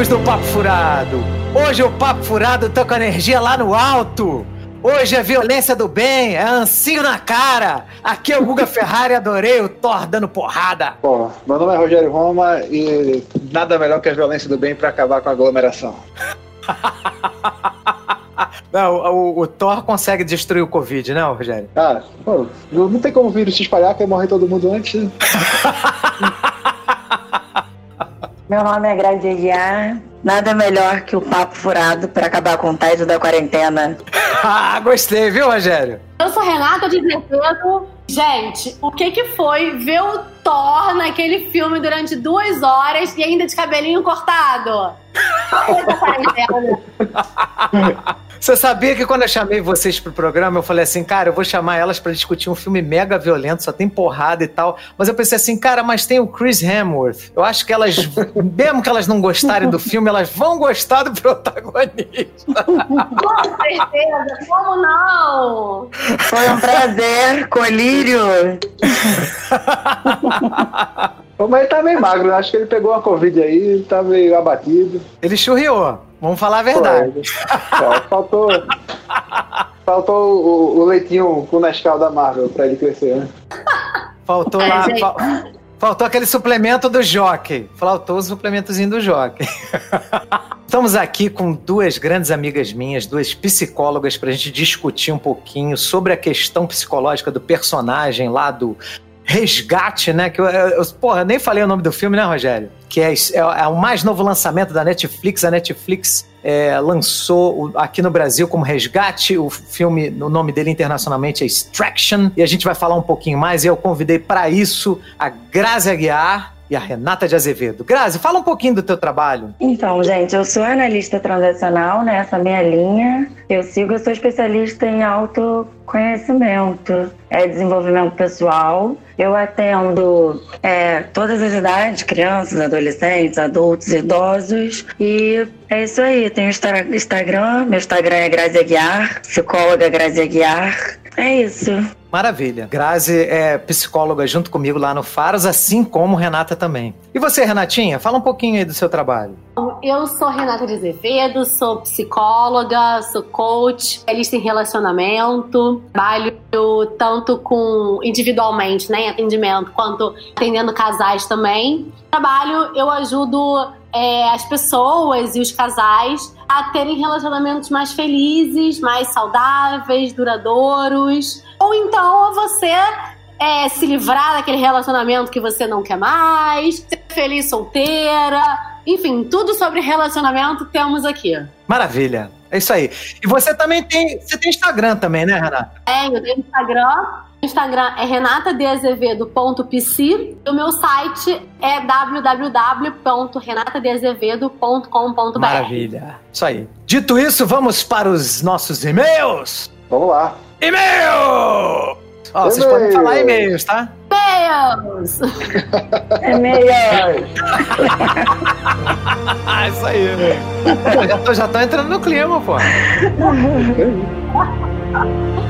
amigos do Papo Furado! Hoje o Papo Furado tá com a energia lá no alto! Hoje é violência do bem, é ancinho na cara! Aqui é o Guga Ferrari, adorei o Thor dando porrada! Bom, meu nome é Rogério Roma e nada melhor que a violência do bem para acabar com a aglomeração. Não, o, o, Thor consegue destruir o Covid, né, Rogério? Ah, pô, não tem como o vírus se espalhar, que morrer todo mundo antes. Meu nome é Grazi Aguiar. Nada melhor que o papo furado para acabar com o tédio da quarentena. ah, gostei, viu, Rogério? Eu sou Renata de Azevedo. Gente, o que que foi ver o Thor naquele filme durante duas horas e ainda de cabelinho cortado? Você sabia que quando eu chamei vocês pro programa, eu falei assim, cara, eu vou chamar elas para discutir um filme mega violento, só tem porrada e tal. Mas eu pensei assim, cara, mas tem o Chris Hemsworth. Eu acho que elas, mesmo que elas não gostarem do filme, elas vão gostar do protagonista. Com certeza, como não? Foi um prazer, colírio. Mas ele tá meio magro, né? acho que ele pegou uma Covid aí, tá meio abatido. Ele churriou. Vamos falar a verdade. Faltou. faltou o, o, leitinho com Nescau da Marvel pra ele crescer, né? Faltou lá. faltou aquele suplemento do Jockey. Faltou o suplementozinho do Jockey. Estamos aqui com duas grandes amigas minhas, duas psicólogas, para a gente discutir um pouquinho sobre a questão psicológica do personagem lá do Resgate, né? Que eu, eu, eu, porra, nem falei o nome do filme, né, Rogério? Que é, é, é o mais novo lançamento da Netflix. A Netflix é, lançou aqui no Brasil como Resgate. O filme, o nome dele internacionalmente é Extraction. E a gente vai falar um pouquinho mais. E eu convidei para isso a Grazi Aguiar e a Renata de Azevedo. Grazi, fala um pouquinho do teu trabalho. Então, gente, eu sou analista transacional, né? Essa minha linha. Eu sigo, eu sou especialista em autoconhecimento, é desenvolvimento pessoal. Eu atendo é, todas as idades, crianças, adolescentes, adultos, idosos. E é isso aí. Tenho Instagram, meu Instagram é Grazi Aguiar, psicóloga Grazi Aguiar. É isso. Maravilha. Grazi é psicóloga junto comigo lá no Faros, assim como Renata também. E você, Renatinha? Fala um pouquinho aí do seu trabalho. Eu sou Renata de Azevedo, sou psicóloga, sou coach, especialista em relacionamento, trabalho tanto com individualmente, né, em atendimento, quanto atendendo casais também. Trabalho, eu ajudo é, as pessoas e os casais a terem relacionamentos mais felizes, mais saudáveis, duradouros. Ou então você é, se livrar daquele relacionamento que você não quer mais, ser feliz solteira. Enfim, tudo sobre relacionamento temos aqui. Maravilha. É isso aí. E você também tem. Você tem Instagram também, né, Renata? Tenho, eu tenho Instagram. Instagram é renatadeazevedo.pc e o meu site é www.renatadeazevedo.com.br. Maravilha. Isso aí. Dito isso, vamos para os nossos e-mails. Vamos lá. E-mail! Ó, vocês podem falar e-mails, tá? E-mails! E-mails! Isso aí. Pô, já, tô, já tô entrando no clima, pô.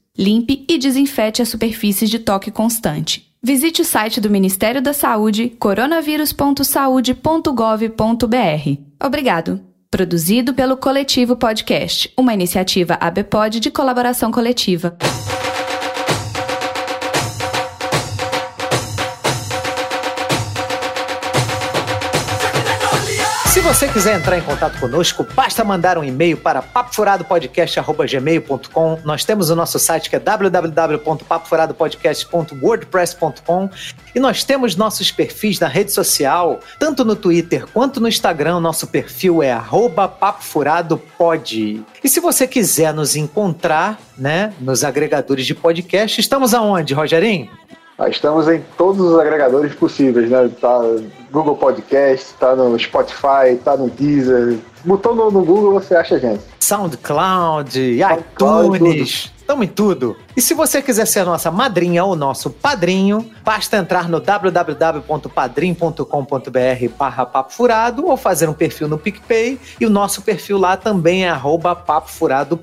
Limpe e desinfete as superfícies de toque constante. Visite o site do Ministério da Saúde, coronavírus.saude.gov.br. Obrigado. Produzido pelo Coletivo Podcast, uma iniciativa ABPOD de colaboração coletiva. Você quiser entrar em contato conosco, basta mandar um e-mail para papofuradopodcast.gmail.com. Nós temos o nosso site que é www.papofuradopodcast.wordpress.com e nós temos nossos perfis na rede social, tanto no Twitter quanto no Instagram. Nosso perfil é papofuradopod. E se você quiser nos encontrar, né, nos agregadores de podcast, estamos aonde, Rogerinho? Estamos em todos os agregadores possíveis, né? Tá Google Podcast, tá no Spotify, tá no Deezer. Botou no, no Google, você acha a gente. SoundCloud, SoundCloud iTunes. Estamos em tudo. E se você quiser ser nossa madrinha ou nosso padrinho, basta entrar no www.padrim.com.br barra papo furado ou fazer um perfil no PicPay e o nosso perfil lá também é arroba papo furado.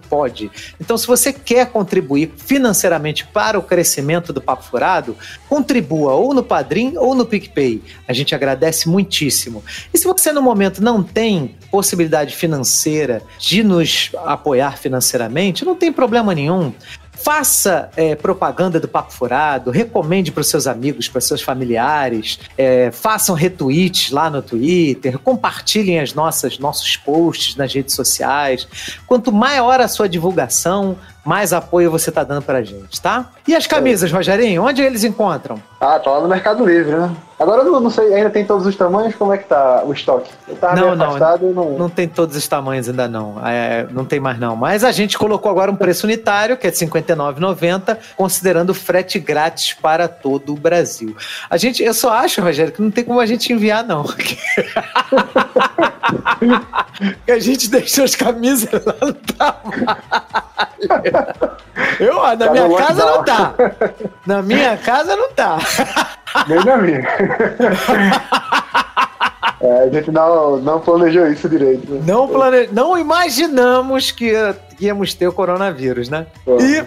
Então se você quer contribuir financeiramente para o crescimento do Papo Furado, contribua ou no Padrim ou no PicPay. A gente agradece muitíssimo. E se você no momento não tem possibilidade financeira de nos apoiar financeiramente, não tem problema nenhum. Faça é, propaganda do Papo Furado, recomende para os seus amigos, para seus familiares, é, façam retweets lá no Twitter, compartilhem as nossas nossos posts nas redes sociais. Quanto maior a sua divulgação, mais apoio você tá dando pra gente, tá? E as camisas, Rogerinho, onde eles encontram? Ah, tá lá no Mercado Livre, né? Agora eu não, sei, ainda tem todos os tamanhos, como é que tá o estoque? Eu tava não, não, não, não tem todos os tamanhos ainda não, é, não tem mais não. Mas a gente colocou agora um preço unitário, que é de R$ 59,90, considerando frete grátis para todo o Brasil. A gente, eu só acho, Rogério, que não tem como a gente enviar não. a gente deixou as camisas lá no trabalho. Eu, na tá minha casa não tá. Na minha casa não tá. Nem na minha. É, a gente não, não planejou isso direito. Né? Não, plane... não imaginamos que íamos ter o coronavírus, né? Pô, e,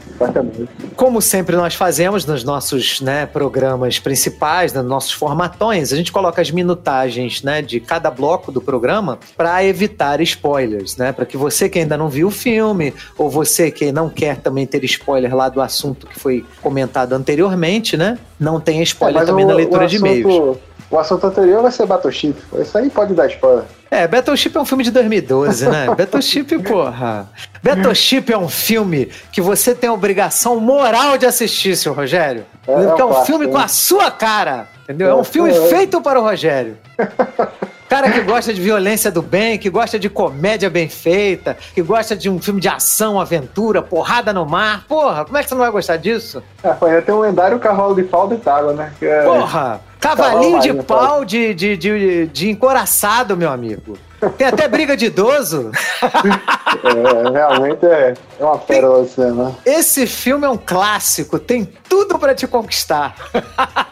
como sempre nós fazemos nos nossos né, programas principais, nos nossos formatões, a gente coloca as minutagens né, de cada bloco do programa para evitar spoilers, né? Para que você que ainda não viu o filme, ou você que não quer também ter spoiler lá do assunto que foi comentado anteriormente, né? Não tenha spoiler é, também o, na leitura de e-mails. O assunto anterior vai ser Battleship. Isso aí pode dar spoiler. É, Battleship é um filme de 2012, né? Battleship, porra. Battleship é um filme que você tem a obrigação moral de assistir, seu Rogério. É, Porque é um, é um filme com a sua cara, entendeu? É, é um filme é, feito para o Rogério. Cara que gosta de violência do bem, que gosta de comédia bem feita, que gosta de um filme de ação, aventura, porrada no mar. Porra, como é que você não vai gostar disso? É, pô, ainda tem um lendário cavalo de pau de tágua, né? É... Porra! Cavalinho de pau de, de, de, de encoraçado, meu amigo. Tem até briga de idoso. É, realmente é, é uma pérola né? Esse filme é um clássico, tem tudo para te conquistar.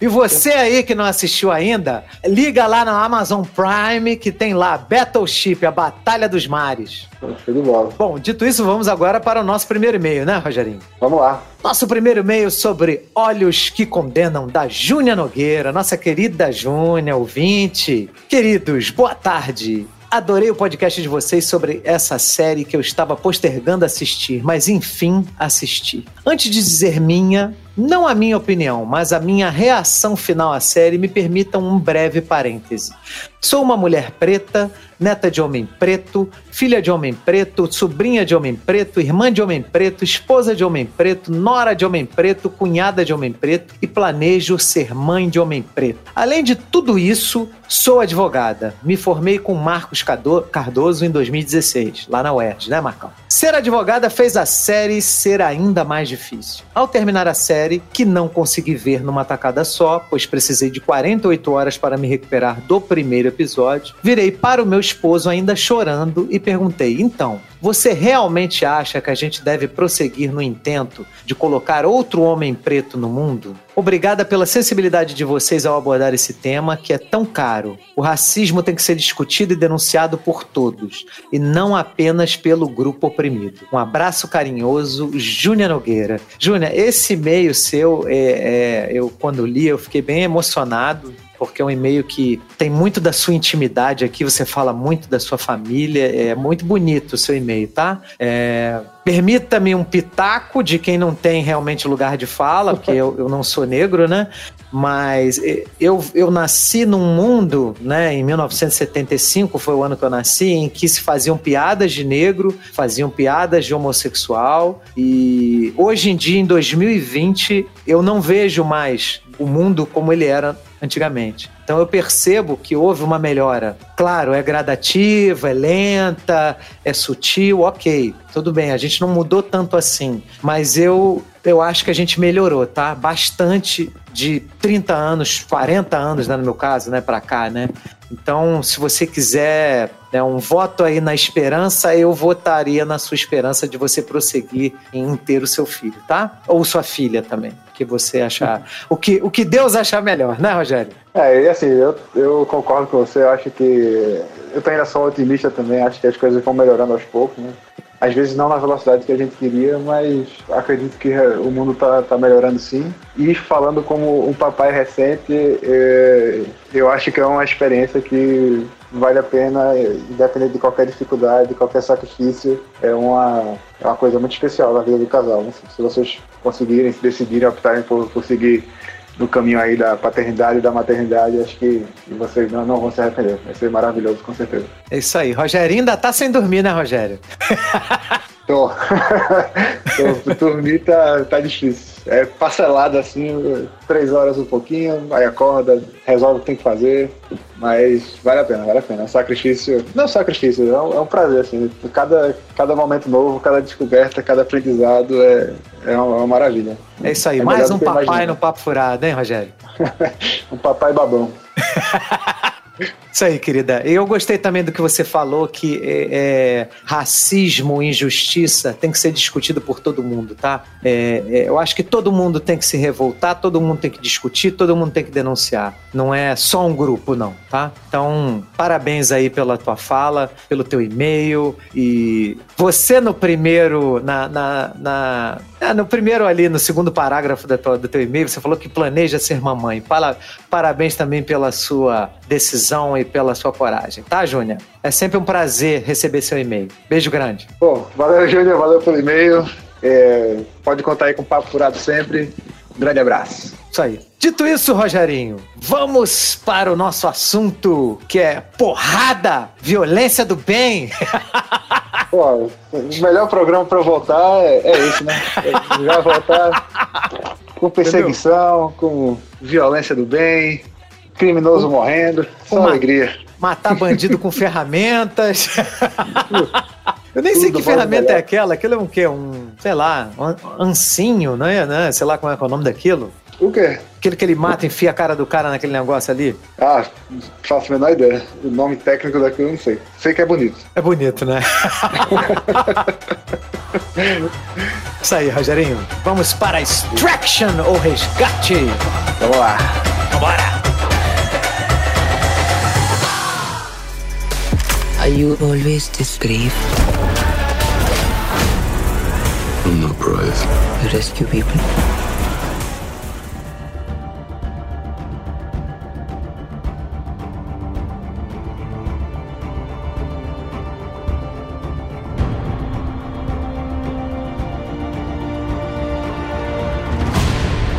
E você aí que não assistiu ainda, liga lá na Amazon Prime que tem lá Battleship, a Batalha dos Mares. Show de bola. Bom, dito isso, vamos agora para o nosso primeiro e-mail, né, Rogerinho? Vamos lá. Nosso primeiro e-mail sobre Olhos que Condenam, da Júnia Nogueira, nossa querida Júnia, ouvinte. Queridos, boa tarde. Adorei o podcast de vocês sobre essa série que eu estava postergando assistir, mas enfim assisti. Antes de dizer minha, não a minha opinião, mas a minha reação final à série, me permitam um breve parêntese. Sou uma mulher preta, neta de homem preto, filha de homem preto, sobrinha de homem preto, irmã de homem preto, esposa de homem preto, nora de homem preto, cunhada de homem preto e planejo ser mãe de homem preto. Além de tudo isso, sou advogada. Me formei com Marcos Cardoso em 2016, lá na UERJ, né, Marcão? Ser advogada fez a série ser ainda mais difícil. Ao terminar a série, que não consegui ver numa tacada só, pois precisei de 48 horas para me recuperar do primeiro episódio, virei para o meu esposo ainda chorando e perguntei: então, você realmente acha que a gente deve prosseguir no intento de colocar outro homem preto no mundo? Obrigada pela sensibilidade de vocês ao abordar esse tema que é tão caro. O racismo tem que ser discutido e denunciado por todos, e não apenas pelo grupo oprimido. Um abraço carinhoso, Júnia Nogueira. Júnia, esse e-mail seu, é, é, eu quando li, eu fiquei bem emocionado porque é um e-mail que tem muito da sua intimidade aqui, você fala muito da sua família, é muito bonito o seu e-mail, tá? É, Permita-me um pitaco de quem não tem realmente lugar de fala, porque eu, eu não sou negro, né? Mas eu, eu nasci num mundo, né, em 1975 foi o ano que eu nasci, em que se faziam piadas de negro, faziam piadas de homossexual, e hoje em dia, em 2020, eu não vejo mais o mundo como ele era antigamente. Então eu percebo que houve uma melhora. Claro, é gradativa, é lenta, é sutil, ok, tudo bem, a gente não mudou tanto assim, mas eu eu acho que a gente melhorou, tá? Bastante de 30 anos, 40 anos, né, no meu caso, né, para cá, né? Então, se você quiser né, um voto aí na esperança, eu votaria na sua esperança de você prosseguir em ter o seu filho, tá? Ou sua filha também, que você achar. o, que, o que Deus achar melhor, né, Rogério? É, e assim, eu, eu concordo com você, eu acho que. Eu ainda sou otimista também, acho que as coisas vão melhorando aos poucos, né? Às vezes não na velocidade que a gente queria, mas acredito que o mundo está tá melhorando sim. E falando como um papai recente, é, eu acho que é uma experiência que vale a pena, independente de qualquer dificuldade, de qualquer sacrifício, é uma, é uma coisa muito especial na vida do casal. Né? Se vocês conseguirem, se decidirem, optarem por, por seguir no caminho aí da paternidade e da maternidade, acho que vocês não, não vão se arrepender. Vai ser maravilhoso, com certeza. É isso aí. Rogério ainda tá sem dormir, né, Rogério? Tô. Tô. Dormir tá, tá difícil. É parcelado assim, três horas um pouquinho, aí acorda, resolve o que tem que fazer. Mas vale a pena, vale a pena. É um sacrifício. Não é sacrifício, é um, é um prazer, assim. Cada, cada momento novo, cada descoberta, cada aprendizado é, é uma, é uma maravilha. É isso aí. É Mais um papai no Papo Furado, hein, Rogério? um papai babão. Isso aí, querida. Eu gostei também do que você falou, que é, é, racismo, injustiça tem que ser discutido por todo mundo, tá? É, é, eu acho que todo mundo tem que se revoltar, todo mundo tem que discutir, todo mundo tem que denunciar. Não é só um grupo, não, tá? Então, parabéns aí pela tua fala, pelo teu e-mail e você no primeiro, na, na, na é, no primeiro ali, no segundo parágrafo do teu e-mail, você falou que planeja ser mamãe. Parabéns também pela sua decisão e pela sua coragem, tá, Júnior? É sempre um prazer receber seu e-mail. Beijo grande. Bom, valeu, Júnior, valeu pelo e-mail. É, pode contar aí com o Papo Furado sempre. Um grande abraço. Isso aí. Dito isso, Rogerinho, vamos para o nosso assunto que é porrada, violência do bem. Pô, o melhor programa para voltar é, é esse, né? É, já voltar com perseguição, Entendeu? com violência do bem, criminoso morrendo, só uma, alegria. Matar bandido com ferramentas. Eu nem Tudo sei que ferramenta é aquela. Aquilo é um quê? Um, sei lá, um ancinho, né? né? Sei lá como é, é o nome daquilo. O quê? Aquele que ele mata, enfia a cara do cara naquele negócio ali. Ah, faço a menor ideia. O nome técnico daquilo eu não sei. Sei que é bonito. É bonito, né? Isso aí, Rogerinho. Vamos para Extraction ou Resgate. Vamos lá. Vambora. You always this brave? I'm not brave. You rescue people?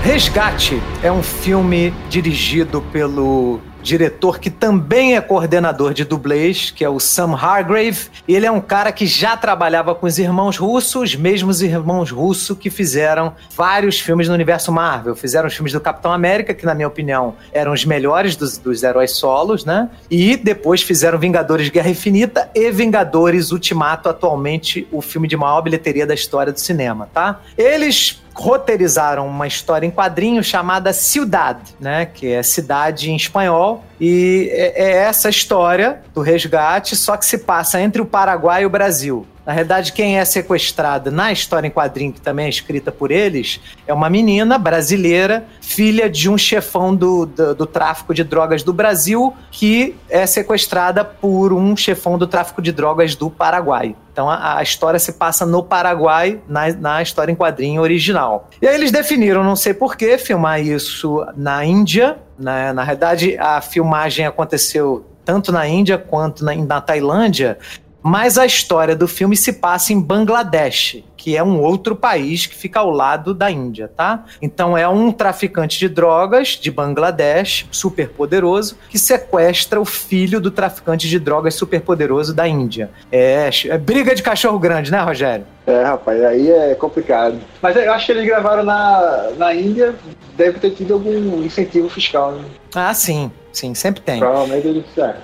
Resgate é um filme dirigido pelo diretor que também é coordenador de dublês, que é o Sam Hargrave. Ele é um cara que já trabalhava com os irmãos russos, os mesmos irmãos russos que fizeram vários filmes no universo Marvel. Fizeram os filmes do Capitão América, que na minha opinião eram os melhores dos, dos heróis solos, né? E depois fizeram Vingadores Guerra Infinita e Vingadores Ultimato, atualmente o filme de maior bilheteria da história do cinema, tá? Eles roteirizaram uma história em quadrinhos chamada Ciudad, né, que é cidade em espanhol, e é, é essa história do resgate, só que se passa entre o Paraguai e o Brasil. Na verdade, quem é sequestrada na história em quadrinho, que também é escrita por eles, é uma menina brasileira, filha de um chefão do, do, do, tráfico de drogas do Brasil, que é sequestrada por um chefão do tráfico de drogas do Paraguai. Então a, a história se passa no Paraguai, na, na, história em quadrinho original. E aí eles definiram, não sei porquê, filmar isso na Índia. Né? Na verdade, a filmagem aconteceu tanto na Índia quanto na, na Tailândia, mas a história do filme se passa em Bangladesh, que é um outro país que fica ao lado da Índia, tá? Então é um traficante de drogas de Bangladesh, super poderoso, que sequestra o filho do traficante de drogas super poderoso da Índia. É, é briga de cachorro grande, né, Rogério? É, rapaz, aí é complicado. Mas eu acho que eles gravaram na, na Índia, deve ter tido algum incentivo fiscal, né? Ah, sim, sim, sempre tem. Provavelmente eles. É,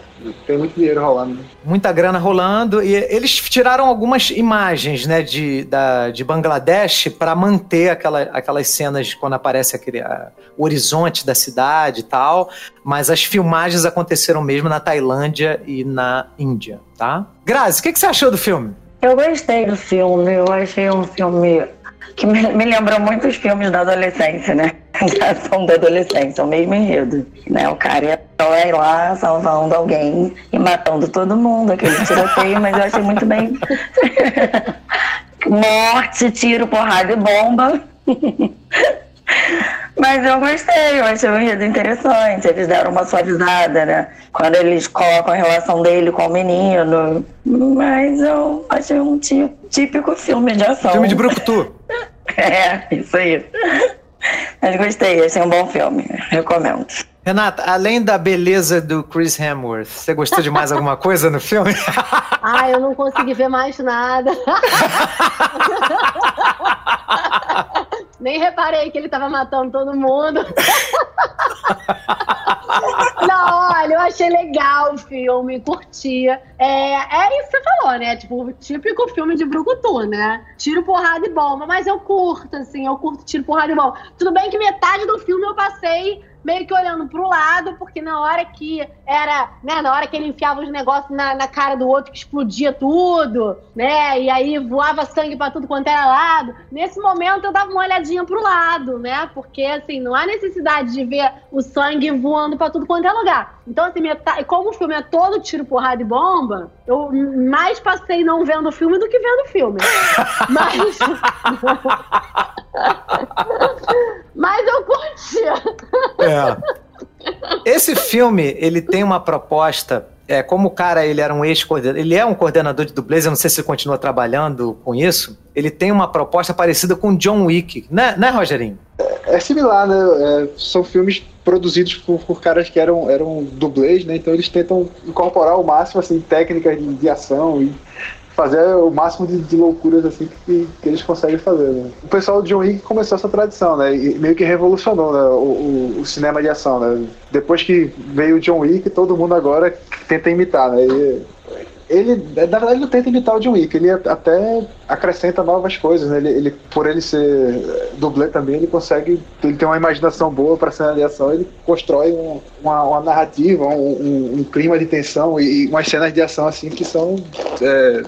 tem muito dinheiro rolando. Né? Muita grana rolando. E eles tiraram algumas imagens né, de, da, de Bangladesh para manter aquela, aquelas cenas quando aparece aquele, a, o horizonte da cidade e tal. Mas as filmagens aconteceram mesmo na Tailândia e na Índia, tá? Grazi, o que, que você achou do filme? Eu gostei do filme, eu achei um filme que me, me lembrou muito os filmes da adolescência, né? Da ação da adolescência, o mesmo enredo. Né? O cara ia lá salvando alguém e matando todo mundo, aquele tiroteio, mas eu achei muito bem. Morte, tiro, porrada e bomba. Mas eu gostei, eu achei o enredo interessante. Eles deram uma suavizada, né? Quando eles colocam a relação dele com o menino. Mas eu achei um típico filme de ação. Filme de Brucutu. é, isso aí. Mas gostei, achei um bom filme. Recomendo. Renata, além da beleza do Chris Hemsworth, você gostou de mais alguma coisa no filme? Ah, eu não consegui ver mais nada. Nem reparei que ele tava matando todo mundo. Não, olha, eu achei legal o filme, curtia. É, é isso que você falou, né? Tipo, típico filme de Brucutu, né? Tiro, porrada e bomba. Mas eu curto, assim, eu curto tiro, porrada e bomba. Tudo bem que metade do filme eu passei meio que olhando pro lado, porque na hora que era, né, na hora que ele enfiava os negócios na, na cara do outro que explodia tudo, né, e aí voava sangue para tudo quanto era lado, nesse momento eu dava uma olhadinha pro lado, né, porque assim, não há necessidade de ver o sangue voando para tudo quanto é lugar. Então, assim, metade, como o filme é todo tiro, porrada e bomba, eu mais passei não vendo o filme do que vendo o filme. Mas. Mas eu curti. É. Esse filme, ele tem uma proposta é, como o cara ele era um ex-coordenador, ele é um coordenador de dublês, eu não sei se ele continua trabalhando com isso, ele tem uma proposta parecida com John Wick, né, né Rogerinho? É, é similar, né? É, são filmes produzidos por, por, caras que eram, eram dublês, né? Então eles tentam incorporar o máximo assim, técnicas de, de ação e fazer o máximo de, de loucuras assim que, que, eles conseguem fazer. Né? O pessoal de John Wick começou essa tradição, né? E meio que revolucionou né? o, o, o, cinema de ação, né? Depois que veio o John Wick, todo mundo agora tenta imitar, né? E ele, na verdade, ele não tenta imitar o John Wick, ele até acrescenta novas coisas, né? Ele, ele por ele ser dublê também, ele consegue, ele tem uma imaginação boa para cena de ação, ele constrói um, uma, uma, narrativa, um, um, um, clima de tensão e, umas cenas de ação assim que são é,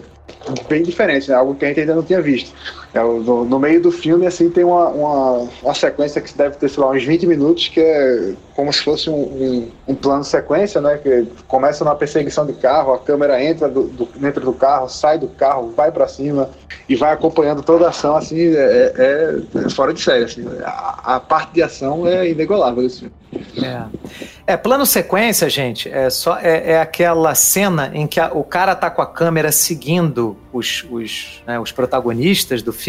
bem diferente, né? Algo que a gente ainda não tinha visto. É, no, no, meio do filme, assim, tem uma, uma, uma, sequência que deve ter, sei lá, uns 20 minutos, que é como se fosse um, um, um plano sequência, né? Que começa numa perseguição de carro, a câmera entra do, do dentro do carro, sai do carro, vai para cima e vai acompanhando toda a ação, assim, é, é, é fora de série, assim. A, a, parte de ação é inegolável desse filme. É. é, plano sequência, gente, é só é, é aquela cena em que a, o cara tá com a câmera seguindo os, os, né, os protagonistas do filme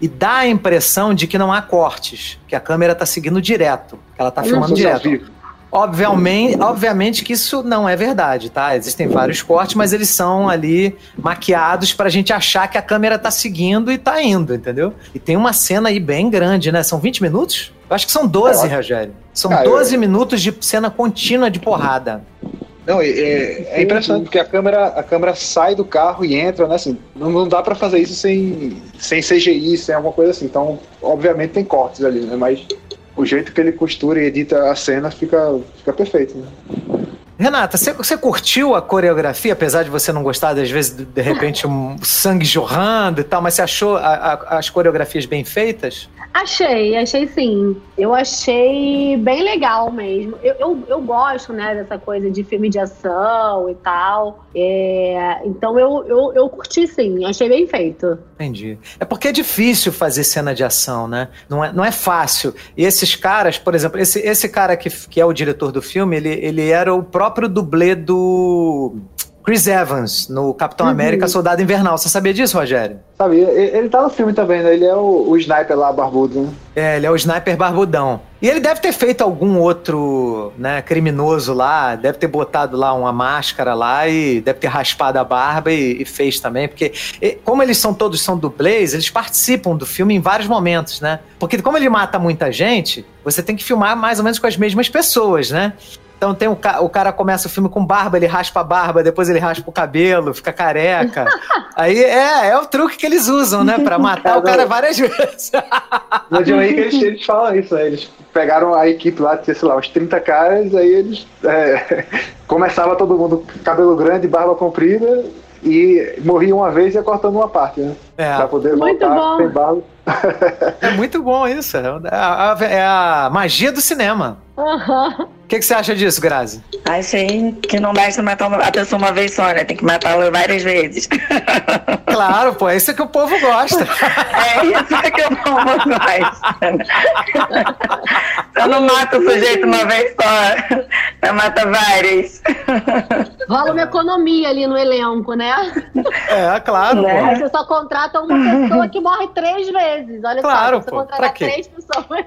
e dá a impressão de que não há cortes, que a câmera está seguindo direto, que ela está filmando direto. Obviamente, obviamente que isso não é verdade, tá? Existem vários cortes, mas eles são ali maquiados para a gente achar que a câmera está seguindo e está indo, entendeu? E tem uma cena aí bem grande, né? São 20 minutos? Eu acho que são 12, é, Rogério. São ah, 12 eu... minutos de cena contínua de porrada. Não, é, é, impressionante porque a câmera, a câmera sai do carro e entra, né? Assim, não, não dá para fazer isso sem, sem CGI, sem alguma coisa assim. Então, obviamente tem cortes ali, né? Mas o jeito que ele costura e edita a cena fica, fica perfeito, né? Renata, você, curtiu a coreografia, apesar de você não gostar, às vezes, de, de repente, um sangue jorrando e tal, mas você achou a, a, as coreografias bem feitas? Achei, achei sim. Eu achei bem legal mesmo. Eu, eu, eu, gosto, né, dessa coisa de filme de ação e tal. É, então eu, eu, eu curti sim, achei bem feito. Entendi. É porque é difícil fazer cena de ação, né? Não é, não é fácil. E esses caras, por exemplo, esse, esse cara que, que é o diretor do filme, ele, ele era o próprio dublê do Chris Evans no Capitão Uhum. América Soldado Invernal. Você sabia disso, Rogério? Ele, ele tá no filme também, né? Ele é o, o sniper lá, barbudo, né? É, ele é o sniper barbudão. E ele deve ter feito algum outro, né, criminoso lá, deve ter botado lá uma máscara lá e deve ter raspado a barba e, e fez também, porque e, como eles são todos são dublês, eles participam do filme em vários momentos, né? Porque como ele mata muita gente, você tem que filmar mais ou menos com as mesmas pessoas, né? Então tem o, ca- o cara começa o filme com barba, ele raspa a barba, depois ele raspa o cabelo, fica careca. Aí é, é o truque que eles usam, né? Pra matar o cara várias vezes. No John Wick eles, eles falam isso, né? Eles pegaram a equipe lá, tinha, sei lá, uns 30 caras, aí eles. é, começava todo mundo com cabelo grande, barba comprida, e morria uma vez e ia cortando uma parte, né? É. Pra poder Muito voltar bom. sem barba. É muito bom isso. É a, é a magia do cinema. Aham. O que, que você acha disso, Grazi? Achei que não basta matar uma- a pessoa uma vez só, né? Tem que matá-la várias vezes. Claro, pô, é isso que o povo gosta. É isso que eu não gosto. Eu não mato o sujeito uma vez só. Eu mato várias. Rola uma economia ali no elenco, né? É, claro, Né? você só contrata uma pessoa que morre três vezes. Olha Claro, só, você pô, pra contrata quê? três pessoas.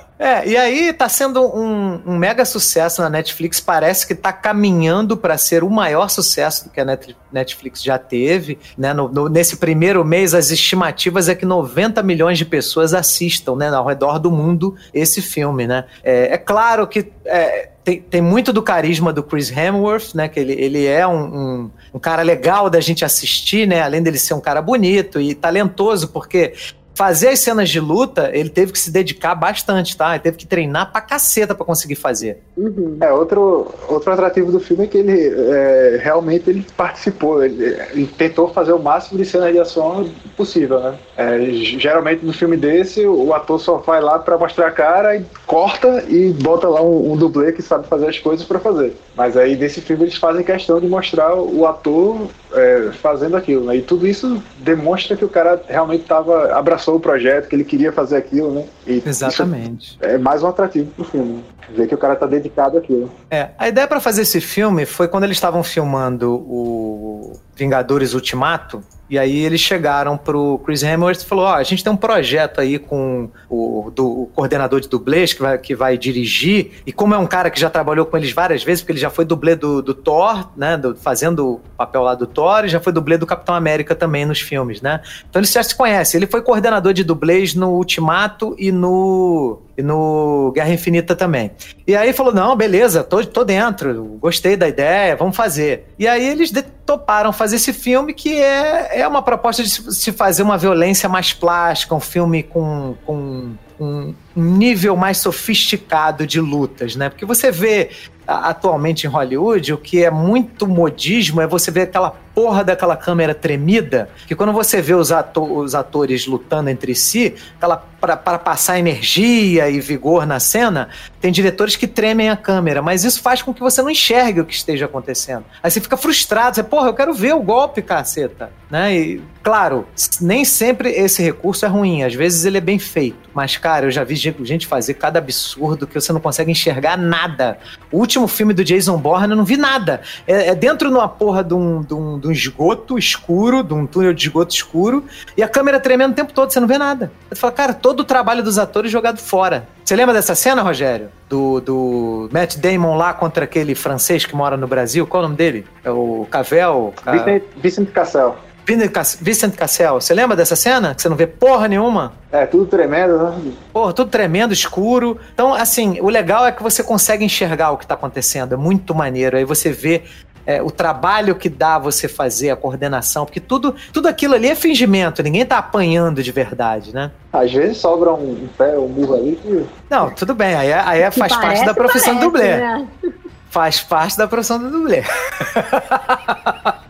É, e aí tá sendo um, um mega sucesso na Netflix. Parece que tá caminhando para ser o maior sucesso que a Net- Netflix já teve. Né? No- no- nesse primeiro mês, as estimativas é que 90 milhões de pessoas assistam né, ao redor do mundo esse filme. Né? É, é claro que. é, tem, tem muito do carisma do Chris Hemsworth, né? Que ele, ele é um, um, um cara legal da gente assistir, né? Além dele ser um cara bonito e talentoso, porque fazer as cenas de luta, ele teve que se dedicar bastante, tá? Ele teve que treinar pra caceta pra conseguir fazer. Uhum. É, outro, outro atrativo do filme é que ele é, realmente ele participou, ele, ele tentou fazer o máximo de cenas de ação possível, né? É, geralmente no filme desse, o ator só vai lá pra mostrar a cara e corta e bota lá um, um dublê que sabe fazer as coisas pra fazer. Mas aí nesse filme eles fazem questão de mostrar o ator é, fazendo aquilo, né? E tudo isso demonstra que o cara realmente tava, abraçou o projeto, que ele queria fazer aquilo, né? E Exatamente. é mais um atrativo pro filme. né? Ver que o cara tá dedicado àquilo. É, a ideia pra fazer esse filme foi quando eles estavam filmando o Vingadores Ultimato. E aí eles chegaram pro Chris Hemsworth e falou: Ó, a gente tem um projeto aí com o, do, o coordenador de dublês que vai, que vai dirigir. E como é um cara que já trabalhou com eles várias vezes, porque ele já foi dublê do, do Thor, né? do- fazendo o papel lá do Thor, e já foi dublê do Capitão América também nos filmes, né? Então eles já se conhecem. Ele foi coordenador de dublês no Ultimato e no, e no Guerra Infinita também. E aí falou: não, beleza, tô, tô dentro, gostei da ideia, vamos fazer. E aí eles toparam fazer esse filme que é, é uma proposta de se fazer uma violência mais plástica, um filme com, com nível mais sofisticado de lutas, né? Porque você vê atualmente em Hollywood, o que é muito modismo é você ver aquela porra daquela câmera tremida, que quando você vê os, ato- os atores lutando entre si, para passar energia e vigor na cena, tem diretores que tremem a câmera, mas isso faz com que você não enxergue o que esteja acontecendo. Aí você fica frustrado, você, porra, eu quero ver o golpe, caceta. Né? E, claro, nem sempre esse recurso é ruim, às vezes ele é bem feito. Mas, cara, eu já vi gente fazer cada absurdo que você não consegue enxergar nada. O último filme do Jason Bourne eu não vi nada. É, é dentro de uma porra de um, de, um, de um esgoto escuro, de um túnel de esgoto escuro, e a câmera tremendo o tempo todo, você não vê nada. Você fala, cara, todo o trabalho dos atores jogado fora. Você lembra dessa cena, Rogério? Do, do Matt Damon lá contra aquele francês que mora no Brasil? Qual é o nome dele? É o Cavel? Ca- Vicente, Vicente Cassel. Vincent Cas- Vincent Cassel. Você lembra dessa cena? Que você não vê porra nenhuma? É, tudo tremendo, né? Porra, tudo tremendo, escuro. Então, assim, o legal é que você consegue enxergar o que tá acontecendo. É muito maneiro. Aí você vê é, o trabalho que dá você fazer, a coordenação, porque tudo, tudo aquilo ali é fingimento, ninguém tá apanhando de verdade, né? Às vezes sobra um, pé, um burro ali que. Não, tudo bem, aí, aí é- faz Que parte parece, da profissão do parece, dublê. né? Faz parte da profissão do dublê.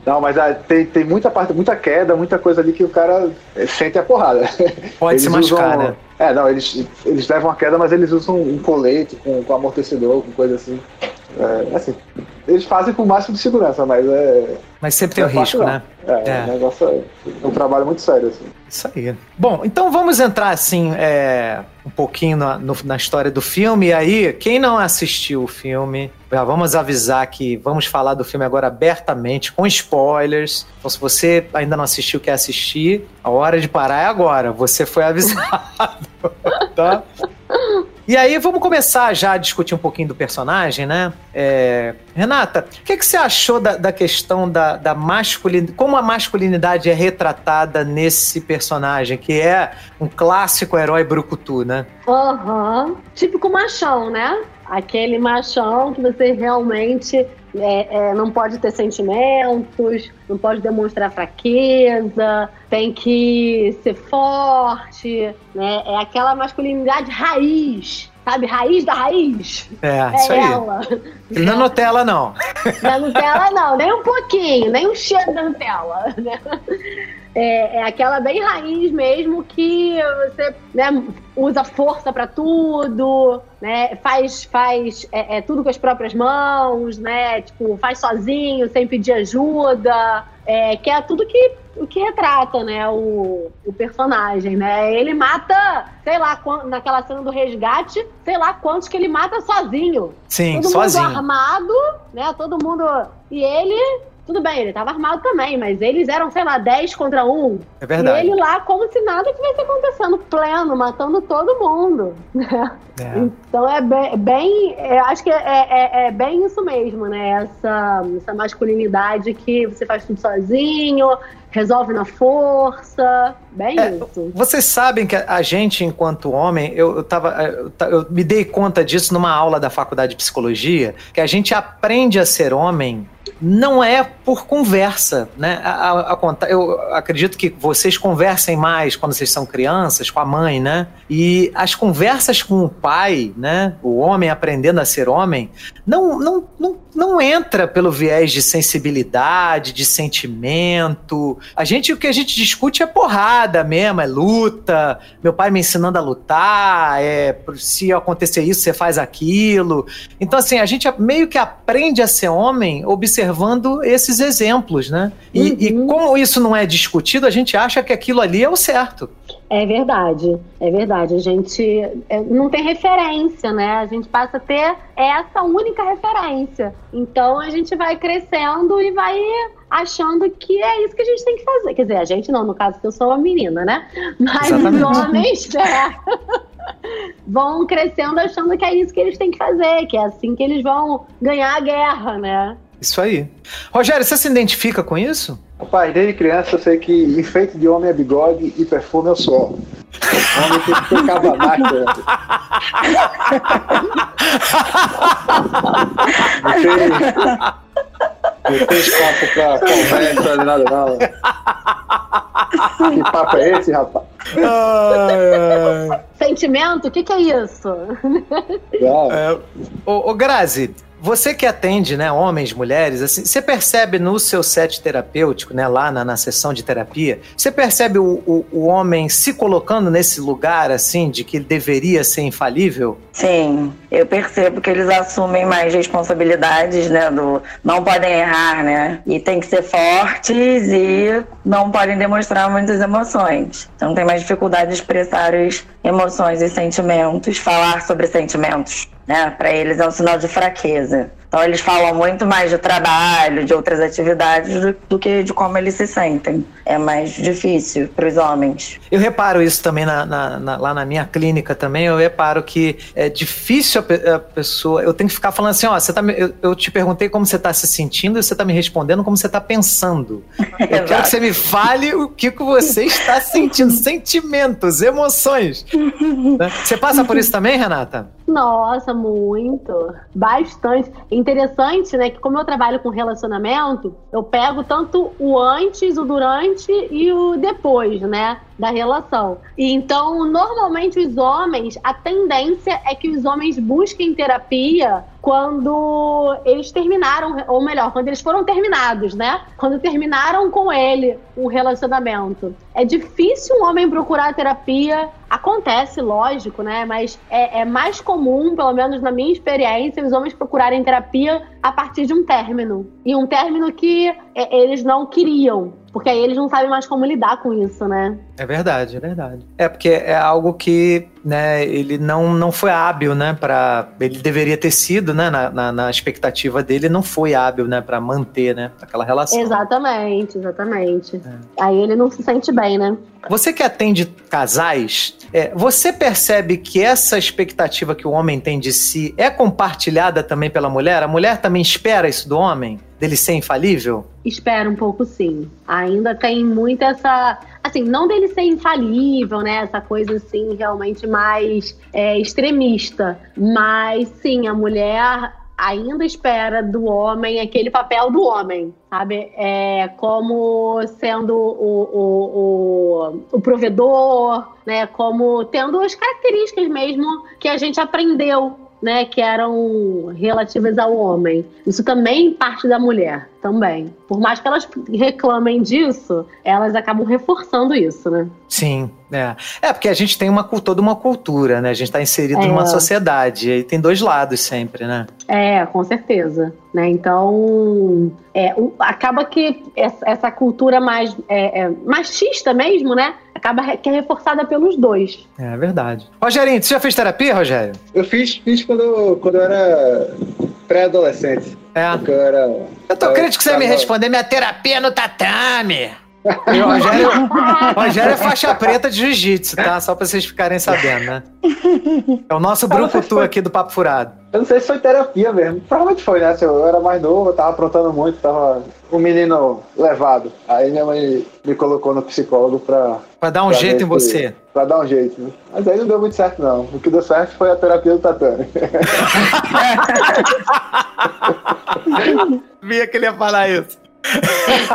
Não, mas ah, tem, tem muita parte, muita queda, muita coisa ali que o cara eh, sente a porrada. Pode se Eles machucar, usam- né? É, não, eles, eles levam a queda, mas eles usam um colete com, com amortecedor, com coisa assim. É, assim. Eles fazem com o máximo de segurança, mas é. Mas sempre tem o é fácil, risco, não. né? É, É. o negócio é, é um trabalho muito sério, assim. Isso aí. Bom, então vamos entrar assim é, um pouquinho na, no- na história do filme. E aí, quem não assistiu o filme, Já vamos avisar que vamos falar do filme agora abertamente, com spoilers. Então, se você ainda não assistiu, quer assistir, a hora de parar é agora. Você foi avisado. tá? E aí, vamos começar já a discutir um pouquinho do personagem, né? É... Renata, o que, que você achou da, da questão da, da masculinidade? Como a masculinidade é retratada nesse personagem, que é um clássico herói brucutu, né? Aham. Uhum. Típico machão, né? Aquele machão que você realmente é, é, não pode ter sentimentos, não pode demonstrar fraqueza, tem que ser forte, né? É aquela masculinidade raiz, sabe? Raiz da raiz. É, é isso aí. ela. Não é Nutella, não. Não é Nutella, não. Nem um pouquinho, nem um cheiro da Nutella. Né? É, é, aquela bem raiz mesmo que você né, usa força para tudo, né? Faz, faz é, é, tudo com as próprias mãos, né? Tipo, faz sozinho, sem pedir ajuda. É, que é tudo que, o que retrata, né, o, o personagem, né? Ele mata, sei lá, naquela cena do resgate, sei lá quantos que ele mata sozinho. Sim, Todo sozinho. mundo armado, né? Todo mundo... E ele tudo bem, ele tava armado também, mas eles eram, sei lá, 10 contra 1. É verdade. E ele lá, como se nada tivesse acontecendo, pleno, matando todo mundo. É. Então é bem, bem é, acho que é, é, é, bem isso mesmo, né? Essa, essa masculinidade que você faz tudo sozinho, resolve na força, bem é, isso. Vocês sabem que a gente, enquanto homem, eu, eu, tava, eu, eu, me dei conta disso numa aula da faculdade de psicologia, que a gente aprende a ser homem não é por conversa, né? A, a, a, eu acredito que vocês conversem mais quando vocês são crianças, com a mãe, né? E as conversas com o pai, né? O homem aprendendo a ser homem, não, não, não, não entra pelo viés de sensibilidade, de sentimento. A gente, o que a gente discute é porrada mesmo, é luta. Meu pai me ensinando a lutar, é se acontecer isso, você faz aquilo. Então, assim, a gente meio que aprende a ser homem observando esses exemplos, né? E, uhum. e como isso não é discutido, a gente acha que aquilo ali é o certo. É verdade, é verdade. A gente é, não tem referência, né? A gente passa a ter essa única referência. Então a gente vai crescendo e vai achando que é isso que a gente tem que fazer. Quer dizer, a gente não, no caso que eu sou uma menina, né? Mas Exatamente. os homens é, vão crescendo achando que é isso que eles têm que fazer, que é assim que eles vão ganhar a guerra, né? Isso aí. Rogério, você se identifica com isso? Rapaz, desde criança eu sei que enfeite de homem é bigode e perfume é o suor. Homem tem que ter cabanagem. Não tem espaço pra conversa, nada, não. Que papo é esse, rapaz? Ai, ai. Sentimento? O que, que é isso? É, ô, ô Grazi, você que atende, né, homens, mulheres, assim, você percebe no seu set terapêutico, né, lá na, na sessão de terapia, você percebe o, o, o, homem se colocando nesse lugar, assim, de que ele deveria ser infalível? Sim, eu percebo que eles assumem mais responsabilidades, né, do não podem errar, né, e tem que ser fortes e não podem demonstrar muitas emoções. Então tem mais dificuldade de expressar as emoções e sentimentos, falar sobre sentimentos né? Para eles é um sinal de fraqueza. Então eles falam muito mais de trabalho, de outras atividades, do, do que de como eles se sentem. É mais difícil para os homens. Eu reparo isso também na, na, na, lá na minha clínica também. Eu reparo que é difícil a, a pessoa. Eu tenho que ficar falando assim: ó, você tá, eu, eu te perguntei como você está se sentindo e você está me respondendo como você está pensando. Eu quero que você me fale o que, que você está sentindo, sentimentos, emoções. Né? Você passa por isso também, Renata? Nossa, muito. Bastante. Interessante, né? Que como eu trabalho com relacionamento, eu pego tanto o antes, o durante e o depois, né? Da relação. Então, normalmente, os homens, a tendência é que os homens busquem terapia quando eles terminaram, ou melhor, quando eles foram terminados, né? Quando terminaram com ele um relacionamento. É difícil um homem procurar terapia. Acontece, lógico, né? Mas é, é mais comum, pelo menos na minha experiência, os homens procurarem terapia a partir de um término. E um término que é, eles não queriam. Porque aí eles não sabem mais como lidar com isso, né? É verdade, é verdade. É porque é algo que né, ele não, não foi hábil, né, para ele deveria ter sido, né, na, na, na expectativa dele, não foi hábil, né, para manter, né, aquela relação. Exatamente, exatamente. É. Aí ele não se sente bem, né? Você que atende casais, é, você percebe que essa expectativa que o homem tem de si é compartilhada também pela mulher? A mulher também espera isso do homem? Dele ser infalível? Espera um pouco, sim. Ainda tem muito essa. Assim, não dele ser infalível, né? Essa coisa, assim, realmente mais é, extremista. Mas, sim, a mulher ainda espera do homem aquele papel do homem, sabe? É, como sendo o, o, o, o, provedor, né? Como tendo as características mesmo que a gente aprendeu né, que eram relativas ao homem. Isso também parte da mulher, também. Por mais que elas reclamem disso, elas acabam reforçando isso, né? Sim, é. É, porque a gente tem uma, toda uma cultura, né? A gente está inserido é. numa sociedade, e tem dois lados sempre, né? É, com certeza. Né? Então, é, acaba que essa cultura mais é, é, machista mesmo, né? Acaba que é reforçada pelos dois. É verdade. Rogerinho, você já fez terapia, Rogério? Eu fiz, fiz quando, quando eu era pré-adolescente. É. Eu, era, eu tô crente que você tava... me responder minha terapia no tatame. E o Rogério, Rogério é faixa preta de jiu-jitsu, tá? Só pra vocês ficarem sabendo, né? É o nosso brucutu foi... aqui do Papo Furado. Eu não sei se foi terapia mesmo. Provavelmente foi, né? Eu era mais novo, eu tava aprontando muito, tava um menino levado. Aí minha mãe me colocou no psicólogo pra. Pra dar um pra jeito em você. Pra dar um jeito. Né? Mas aí não deu muito certo, não. O que deu certo foi a terapia do tatame. Via que ele ia falar isso.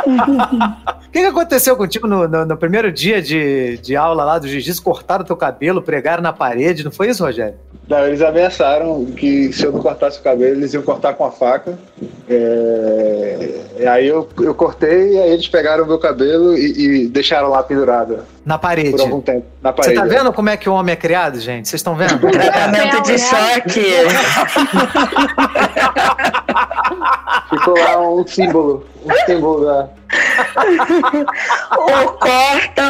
O que, que, aconteceu contigo no, no, no, primeiro dia de, de aula lá do jiu-jitsu? Cortaram teu cabelo, pregaram na parede, não foi isso, Rogério? Não, eles ameaçaram que se eu não cortasse o cabelo, eles iam cortar com a faca. É... Aí eu, eu cortei aí eles pegaram o meu cabelo e, e deixaram lá pendurado. Na parede. Por algum tempo. Na parede. Você tá vendo como é que o homem é criado, gente? Vocês estão vendo? Tratamento de choque. Ficou lá um símbolo. Um símbolo da. ou corta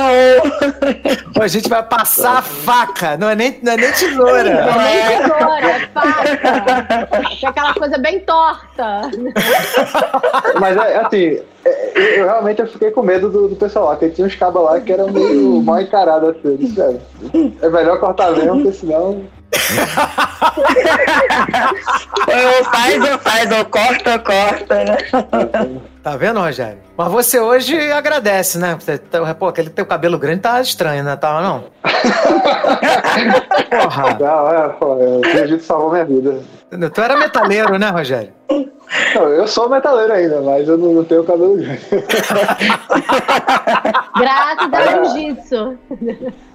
ou. A gente vai passar a faca, não é nem, não é nem tesoura. Não é nem tesoura, é faca. É aquela coisa bem torta. Mas é assim, é, eu, realmente eu fiquei com medo do, do pessoal lá, porque tinha uns cabos lá que eram meio mal encarados assim. É melhor cortar mesmo, porque senão ou faz ou faz, ou corta ou corta, né? Tá vendo, Rogério? Mas você hoje agradece, né? Tá, pô, aquele teu cabelo grande tá estranho, né? Tava não? Porra. Não, é, pô, o jiu salvou minha vida. Tu era metaleiro, né, Rogério? Não, eu sou metaleiro ainda, mas eu não, não tenho cabelo grande. graças ao jiu-jitsu.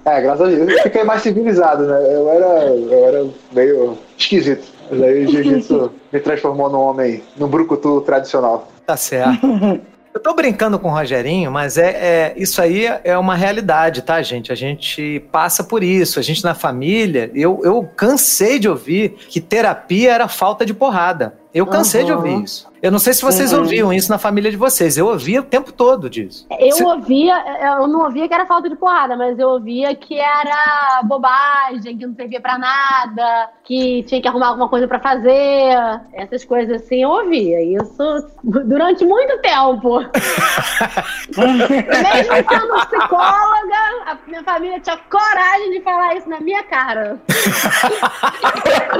É, graças a Deus. Eu fiquei mais civilizado, né? Eu era, eu era meio esquisito. Mas aí o jiu-jitsu me transformou num homem, num brucutu tradicional. Tá certo. Eu tô brincando com o Rogerinho, mas é, é, isso aí é uma realidade, tá, gente? A gente passa por isso. A gente na família, eu, eu cansei de ouvir que terapia era falta de porrada. Eu cansei uhum. de ouvir isso. Eu não sei se vocês uhum. ouviam isso na família de vocês. Eu ouvia o tempo todo disso. Eu se... ouvia, eu não ouvia que era falta de porrada, mas eu ouvia que era bobagem, que não servia para nada, que tinha que arrumar alguma coisa para fazer. Essas coisas assim eu ouvia. Isso durante muito tempo. Mesmo sendo psicóloga, a minha família tinha coragem de falar isso na minha cara.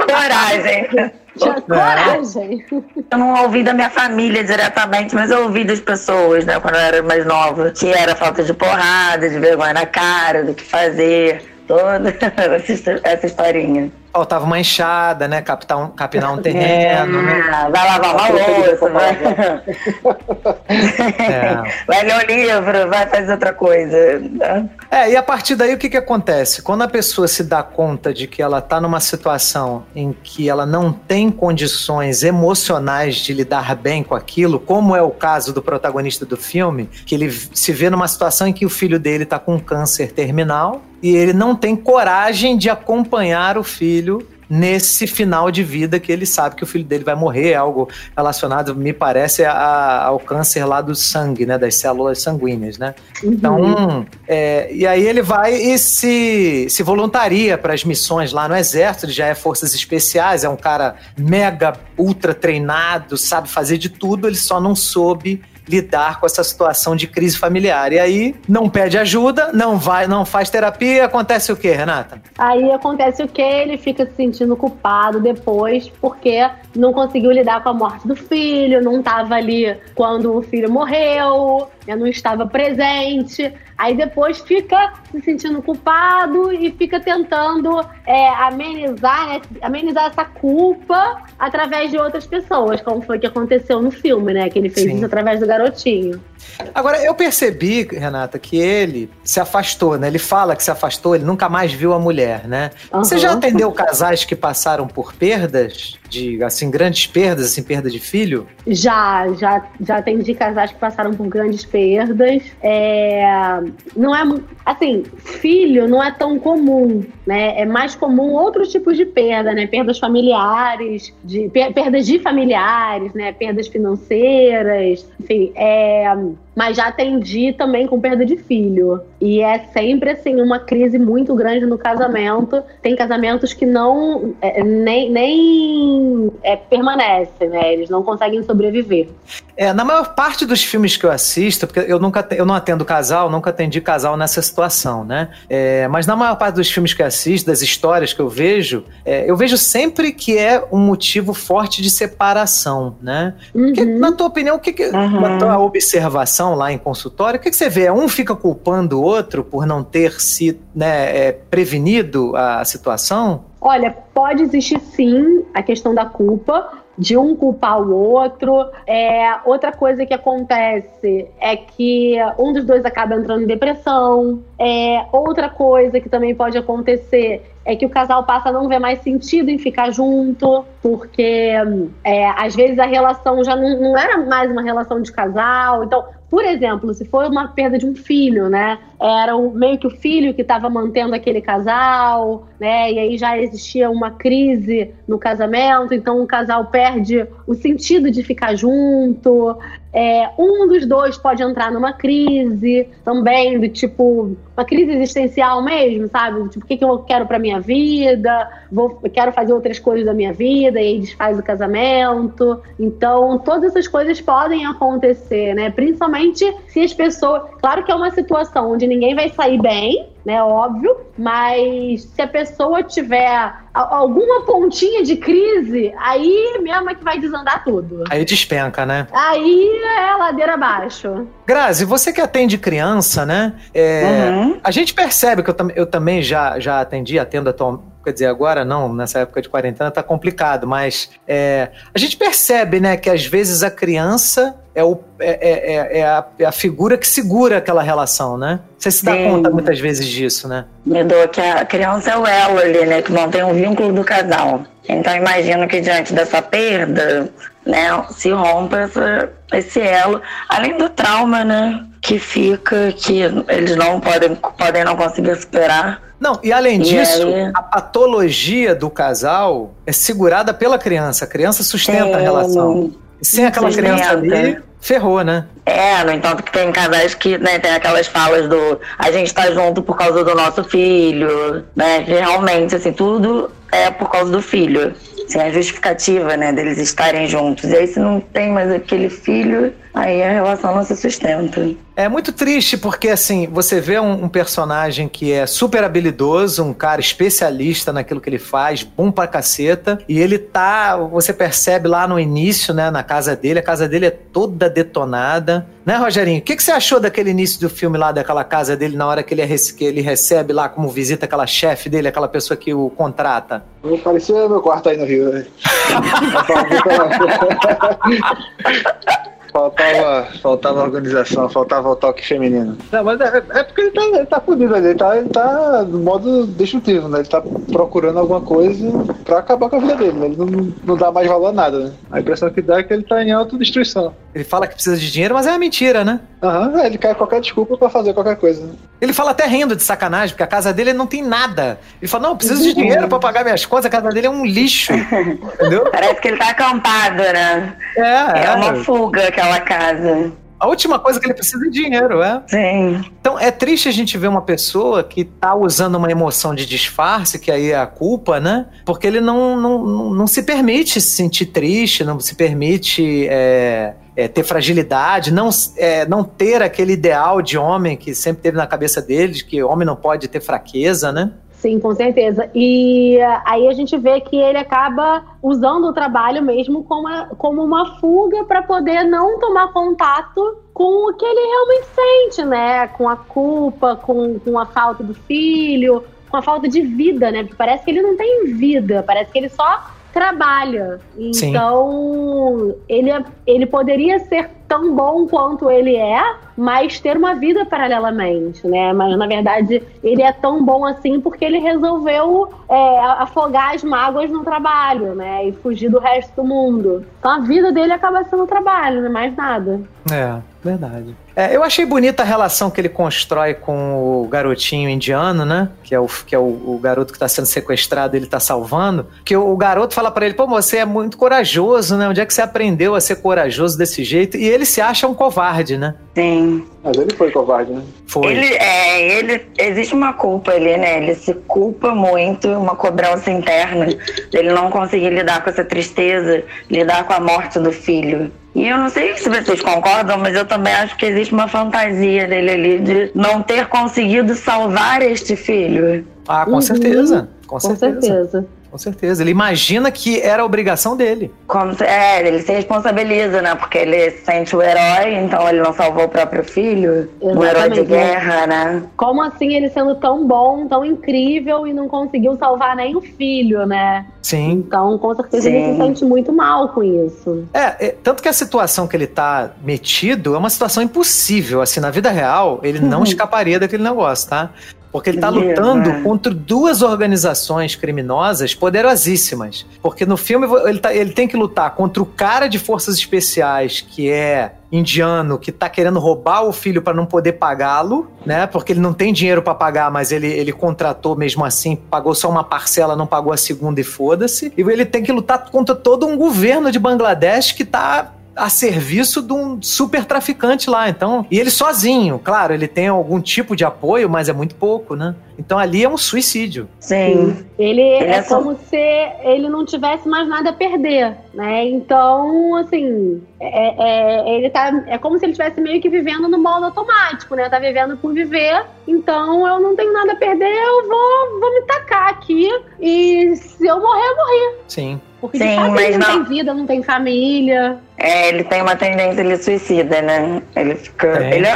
coragem. Tinha coragem. Eu não ouvi da minha família diretamente, mas eu ouvi das pessoas, né, quando eu era mais nova, que era falta de porrada, de vergonha na cara, do que fazer, toda essa historinha faltava uma enxada, né? Capitar um, capinar um terreno. Né? É, vai lavar uma louça, vai. É. vai ler um livro, vai fazer outra coisa. É, e a partir daí o que, que acontece? Quando a pessoa se dá conta de que ela está numa situação em que ela não tem condições emocionais de lidar bem com aquilo, como é o caso do protagonista do filme, que ele se vê numa situação em que o filho dele está com câncer terminal e ele não tem coragem de acompanhar o filho nesse final de vida que ele sabe que o filho dele vai morrer, é algo relacionado, me parece, a, ao câncer lá do sangue, né? Das células sanguíneas, né? Uhum. Então, é, e aí ele vai e se, se voluntaria para as missões lá no exército, ele já é forças especiais, é um cara mega, ultra treinado, sabe fazer de tudo, ele só não soube lidar com essa situação de crise familiar. E aí não pede ajuda, não vai, não faz terapia, acontece o quê, Renata? Aí acontece o que? Ele fica se sentindo culpado depois, porque não conseguiu lidar com a morte do filho, não estava ali quando o filho morreu, né, não estava presente. Aí depois fica se sentindo culpado e fica tentando é, amenizar, né, amenizar essa culpa através de outras pessoas, como foi que aconteceu no filme, né? Que ele fez Sim. isso através do garotinho. Agora, eu percebi, Renata, que ele se afastou, né? Ele fala que se afastou, ele nunca mais viu a mulher, né? Você já atendeu casais que passaram por perdas, de, assim, grandes perdas, assim, perda de filho? Já, já, já atendi casais que passaram por grandes perdas. É, não é mu- assim, filho não é tão comum, né? É mais comum outros tipos de perda, né? Perdas familiares, de per- perdas de familiares, né? Perdas financeiras, enfim, é, mas já atendi também com perda de filho. E é sempre assim uma crise muito grande no casamento. Tem casamentos que não é, nem, nem é, permanecem, né? Eles não conseguem sobreviver. É, na maior parte dos filmes que eu assisto, porque eu nunca eu não atendo casal, nunca atendi casal nessa situação, né? É, mas na maior parte dos filmes que eu assisto, das histórias que eu vejo, é, eu vejo sempre que é um motivo forte de separação, né? Que, Uhum. na tua opinião, o que, que Uhum. na tua observação lá em consultório, o que, que você vê? Um fica culpando o outro por não ter se né, é, prevenido a situação? Olha, pode existir sim a questão da culpa, de um culpar o outro. É, outra coisa que acontece é que um dos dois acaba entrando em depressão. É, outra coisa que também pode acontecer é que o casal passa a não ver mais sentido em ficar junto, porque é, às vezes a relação já não, não era mais uma relação de casal. Então, por exemplo, se for uma perda de um filho, né? Era o, meio que o filho que estava mantendo aquele casal, né? E aí já existia uma crise no casamento, então o casal perde o sentido de ficar junto. É, um dos dois pode entrar numa crise também, do tipo, uma crise existencial mesmo, sabe? Tipo, o que, que eu quero pra minha vida? Vou, quero fazer outras coisas da minha vida, e aí desfaz o casamento. Então, todas essas coisas podem acontecer, né? Principalmente se as pessoas. Claro que é uma situação onde ninguém vai sair bem, né? Óbvio, mas se a pessoa tiver alguma pontinha de crise, aí mesmo é que vai desandar tudo. Aí despenca, né? Aí é ladeira abaixo. Grazi, você que atende criança, né? É, Uhum. A gente percebe que eu, eu também já, já atendi, atendo atualmente. Quer dizer, agora não, nessa época de quarentena tá complicado, mas é, a gente percebe, né, que às vezes a criança é, o, é, é- é- é a, é a figura que segura aquela relação, né? Você se dá Sim. conta muitas vezes disso, né? Me dou que a criança é o elo ali, né? Que mantém o vínculo do casal. Então imagino que diante dessa perda, né, se rompa esse elo, além do trauma, né? Que fica, que eles não podem, podem não conseguir superar. Não, e além E disso, aí? a patologia do casal é segurada pela criança. A criança sustenta a relação. Sem aquela sustenta. criança ali, ferrou, né? É, no entanto que tem casais que né, tem aquelas falas do a gente tá junto por causa do nosso filho, né? Realmente, assim, tudo é por causa do filho. Assim, a justificativa, né, deles estarem juntos. E aí se não tem mais aquele filho, aí a relação não se sustenta. É muito triste porque, assim, você vê um, um personagem que é super habilidoso, um cara especialista naquilo que ele faz, bom pra caceta, e ele tá, você percebe lá no início, né, na casa dele, a casa dele é toda detonada. Né, Rogerinho? O que, que você achou daquele início do filme lá, daquela casa dele, na hora que ele, rece- que ele recebe lá como visita aquela chefe dele, aquela pessoa que o contrata? Parecia meu quarto aí no Rio, né? faltava, faltava organização, faltava o toque feminino. Não, mas é, é porque ele tá, ele tá fudido ali, ele tá, ele tá no modo destrutivo, né? Ele tá procurando alguma coisa pra acabar com a vida dele, né? Ele não, não dá mais valor a nada, né? A impressão que dá é que ele tá em autodestruição. Ele fala que precisa de dinheiro, mas é uma mentira, né? Aham, é, ele quer qualquer desculpa pra fazer qualquer coisa. Ele fala até rindo de sacanagem, porque a casa dele não tem nada. Ele fala, não, eu preciso de dinheiro pra pagar minhas contas, a casa dele é um lixo. Entendeu? Parece que ele tá acampado, né? É, É uma fuga aquela casa. A última coisa que ele precisa é dinheiro, é. Sim. Então é triste a gente ver uma pessoa que tá usando uma emoção de disfarce, que aí é a culpa, né? Porque ele não, não, não, não se permite se sentir triste, não se permite é, é, ter fragilidade, não, é, não ter aquele ideal de homem que sempre teve na cabeça dele, de que homem não pode ter fraqueza, né? Sim, com certeza. E ah, aí a gente vê que ele acaba usando o trabalho mesmo como, a- como uma fuga para poder não tomar contato com o que ele realmente sente, né? Com a culpa, com, com a falta do filho, com a falta de vida, né? Porque parece que ele não tem vida, parece que ele só trabalha. Sim. Então, ele, é- ele poderia ser tão bom quanto ele é, mas ter uma vida paralelamente, né? Mas na verdade ele é tão bom assim porque ele resolveu é, afogar as mágoas no trabalho, né? E fugir do resto do mundo. Então a vida dele acaba sendo trabalho, não é mais nada. É, verdade. É, eu achei bonita a relação que ele constrói com o garotinho indiano, né? Que é o, que é o, o garoto que está sendo sequestrado, ele tá salvando. Que o, o garoto fala para ele: pô, você é muito corajoso, né? Onde é que você aprendeu a ser corajoso desse jeito? E ele se acha um covarde, né? Sim. Mas ele foi covarde, né? Foi. Ele, é, ele, existe uma culpa ali, né? Ele se culpa muito, uma cobrança interna. Ele não conseguir lidar com essa tristeza, lidar com a morte do filho. E eu não sei se vocês concordam, mas eu também acho que existe uma fantasia dele ali de não ter conseguido salvar este filho. Ah, com Uhum. certeza. Com, Com certeza. certeza. Com certeza. Ele imagina que era a obrigação dele. Como se- é, ele se responsabiliza, né? Porque ele se sente o herói, então ele não salvou o próprio filho. O herói de Exatamente. guerra, né? Como assim ele sendo tão bom, tão incrível e não conseguiu salvar nem o filho, né? Sim. Então, com certeza ele Sim. se sente muito mal com isso. É, é, tanto que a situação que ele tá metido é uma situação impossível. Assim, na vida real, ele não escaparia daquele negócio, tá? Porque ele tá Mesmo, lutando é. contra duas organizações criminosas poderosíssimas. Porque no filme ele, tá- ele tem que lutar contra o cara de forças especiais, que é indiano, que tá querendo roubar o filho para não poder pagá-lo, né? Porque ele não tem dinheiro para pagar, mas ele, ele contratou mesmo assim, pagou só uma parcela, não pagou a segunda e foda-se. E ele tem que lutar contra todo um governo de Bangladesh que tá a serviço de um super traficante lá. Então, e ele sozinho, claro, ele tem algum tipo de apoio, mas é muito pouco, né? Então ali é um suicídio. Sim. Ele Ele é é só- como se ele não tivesse mais nada a perder, né? Então, assim, é, é- ele tá, é como se ele estivesse meio que vivendo no modo automático, né? Tá vivendo por viver, então eu não tenho nada a perder, eu vou, vou me tacar aqui e se eu morrer, eu morri. Sim. Porque Sim, de fato mas ele não, não- tem vida, não tem família. É, ele tem uma tendência, ele suicida, né? Ele fica. Tem. Ele,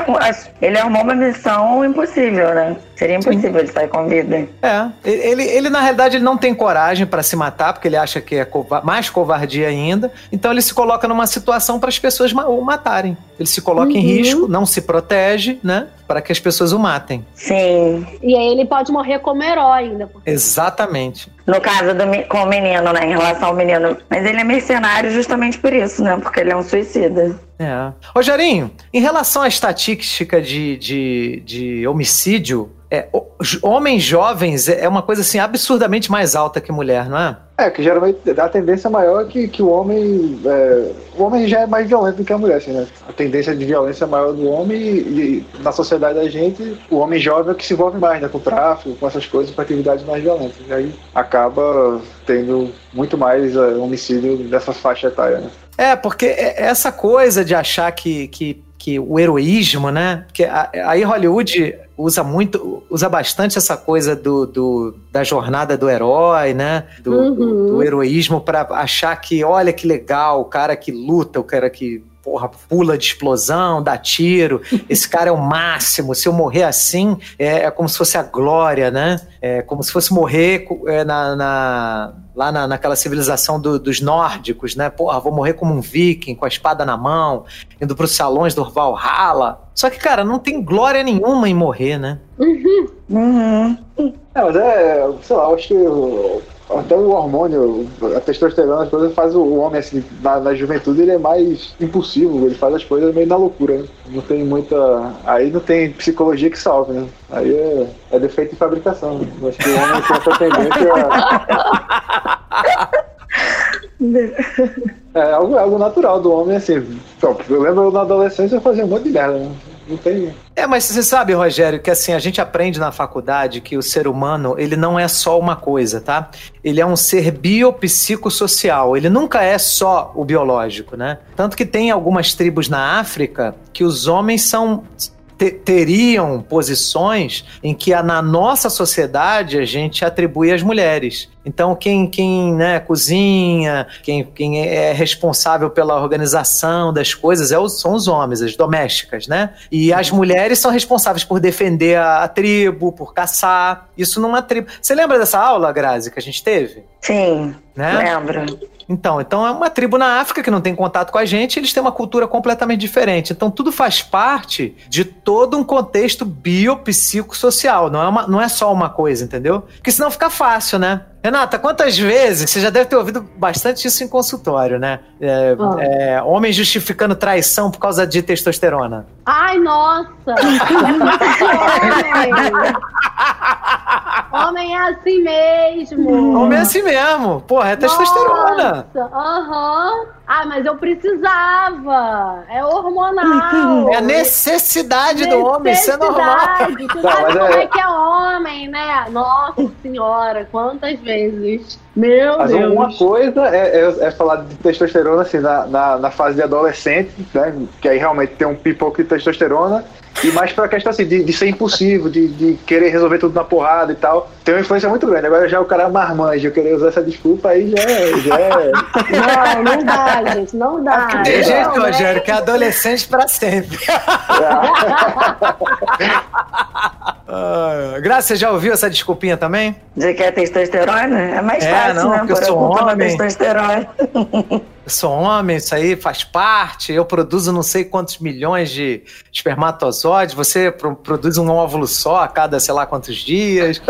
ele arrumou uma missão impossível, né? Seria impossível ele sair com vida. É, ele, ele na realidade ele não tem coragem para se matar, porque ele acha que é cova- mais covardia ainda. Então ele se coloca numa situação para as pessoas ma- o matarem. Ele se coloca em Uhum. risco, não se protege, né? Para que as pessoas o matem. Sim. E aí ele pode morrer como herói ainda. porque Exatamente. No caso do, com o menino, né? Em relação ao menino. Mas ele é mercenário justamente por isso, né? Porque ele é um suicida. É. Rogerinho, em relação à estatística de, de, de homicídio, é, o- os homens jovens é é uma coisa assim absurdamente mais alta que mulher, não é? É, que geralmente a tendência maior é que, que o homem. é, o homem já é mais violento do que a mulher, assim, né? A tendência de violência é maior do homem e, e na sociedade da gente, o homem jovem é o que se envolve mais, né? Com tráfico, com essas coisas, com atividades mais violentas. E aí acaba tendo muito mais é, homicídio dessa faixa etária, né? É, porque é- essa coisa de achar que, que, que o heroísmo, né? Que a- aí Hollywood usa muito, usa bastante essa coisa do, do- da jornada do herói, né? Do, Uhum. do- do heroísmo para achar que, olha que legal, o cara que luta, o cara que porra, pula de explosão, dá tiro. Esse cara é o máximo. Se eu morrer assim, é, é como se fosse a glória, né? É como se fosse morrer é, na, na- lá na, naquela civilização do- dos nórdicos, né? Porra, vou morrer como um viking, com a espada na mão, indo pros salões do Valhalla. Só que, cara, não tem glória nenhuma em morrer, né? Uhum. É, mas é, sei lá, eu acho que até o hormônio, a testosterona, as coisas faz o homem assim, na, na, juventude ele é mais impulsivo, ele faz as coisas meio na loucura, né? Não tem muita. Aí não tem psicologia que salve, né? Aí é, é defeito de fabricação. Né? Acho que o homem tem essa tendência a... É algo, algo natural do homem, assim. Eu lembro na adolescência eu fazia um monte de merda, né? Não tem. É, mas você sabe, Rogério, que assim, a gente aprende na faculdade que o ser humano, ele não é só uma coisa, tá? Ele é um ser biopsicossocial, ele nunca é só o biológico, né? Tanto que tem algumas tribos na África que os homens são teriam posições em que a, na nossa sociedade a gente atribui às mulheres. Então, quem, quem né, cozinha, quem, quem é responsável pela organização das coisas é o, são os homens, as domésticas, né? E as mulheres são responsáveis por defender a, a tribo, por caçar. Isso numa tribo. Você lembra dessa aula, Grazi, que a gente teve? Sim, né? lembro. Então, então é uma tribo na África que não tem contato com a gente, eles têm uma cultura completamente diferente. Então, tudo faz parte de todo um contexto biopsicossocial. Não é, uma, não é só uma coisa, entendeu? Porque senão fica fácil, né? Renata, quantas vezes, você já deve ter ouvido bastante isso em consultório, né? É, oh. é, homem justificando traição por causa de testosterona. Ai, nossa! homem é assim mesmo. Homem é assim mesmo. Porra, é testosterona. Aham. Uhum. Ah, mas eu precisava. É hormonal. É a necessidade, necessidade do homem, isso é normal. Tu sabe como é... é que é homem, né? Nossa senhora, quantas vezes. Meu Mas Deus. uma coisa é, é, é, falar de testosterona assim, na, na, na, fase de adolescente, né? Que aí realmente tem um pipoco de testosterona. E mais pra questão assim, de, de ser impulsivo, de, de, querer resolver tudo na porrada e tal. Tem uma influência muito grande. Agora já o cara é marmanjo, eu querer usar essa desculpa aí já, é, já é. Não, não dá, gente, não dá. Tem jeito, né? Rogério, que é adolescente pra sempre. Uh, Graça, você já ouviu essa desculpinha também? De que é testosterona? É mais é, fácil, não, né? Porque eu sou homem. Testosterona. Eu sou homem, isso aí faz parte. Eu produzo não sei quantos milhões de espermatozoides. Você pro, produz um óvulo só a cada sei lá quantos dias.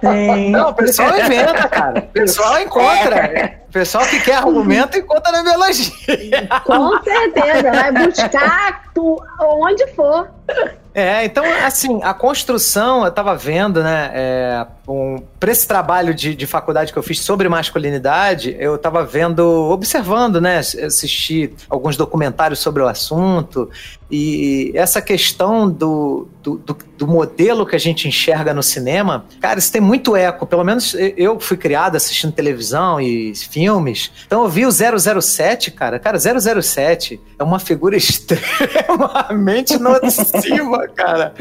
Sim. Não, o pessoal inventa, cara. O pessoal encontra. O pessoal que quer argumento encontra na biologia. Com certeza, vai buscar tu, onde for. É, então, assim, a construção, eu tava vendo, né, é, um, para esse trabalho de, de faculdade que eu fiz sobre masculinidade, eu tava vendo, observando, né, assisti alguns documentários sobre o assunto, e essa questão do, do, do, do, modelo que a gente enxerga no cinema, cara, isso tem muito eco. Pelo menos eu fui criado assistindo televisão e filmes. Então eu vi o 007, cara. Cara, 007 é uma figura extremamente nociva, cara.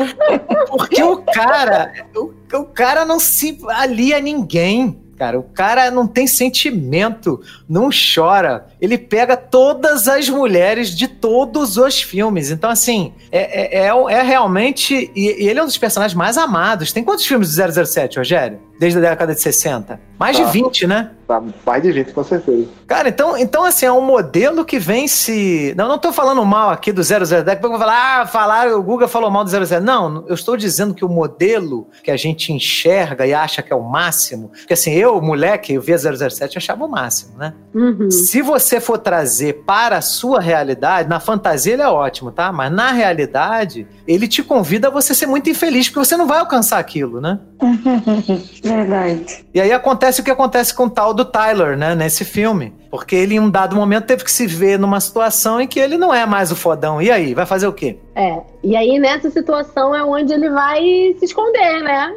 Porque o cara, o, o cara não se alia a ninguém cara. O cara não tem sentimento, não chora. Ele pega todas as mulheres de todos os filmes. Então, assim, é, é, é, é realmente. E, e, ele é um dos personagens mais amados. Tem quantos filmes do 007, Rogério? Desde a década de 60? Mais tá. de 20, né? Tá, mais de 20, com certeza. Cara, então, então assim, é um modelo que vem se. Não, não tô falando mal aqui do 00, daqui a pouco eu vou falar, ah, falar, o Guga falou mal do 00. Não, eu estou dizendo que o modelo que a gente enxerga e acha que é o máximo, porque assim, eu, moleque, eu via 007 e achava o máximo, né? Uhum. Se você for trazer para a sua realidade, na fantasia ele é ótimo, tá? Mas na realidade, ele te convida a você ser muito infeliz, porque você não vai alcançar aquilo, né? Verdade. E aí acontece o que acontece com o tal do Tyler, né, nesse filme. Porque ele, em um dado momento, teve que se ver numa situação em que ele não é mais o fodão. E aí, vai fazer o quê? É, e aí nessa situação é onde ele vai se esconder, né?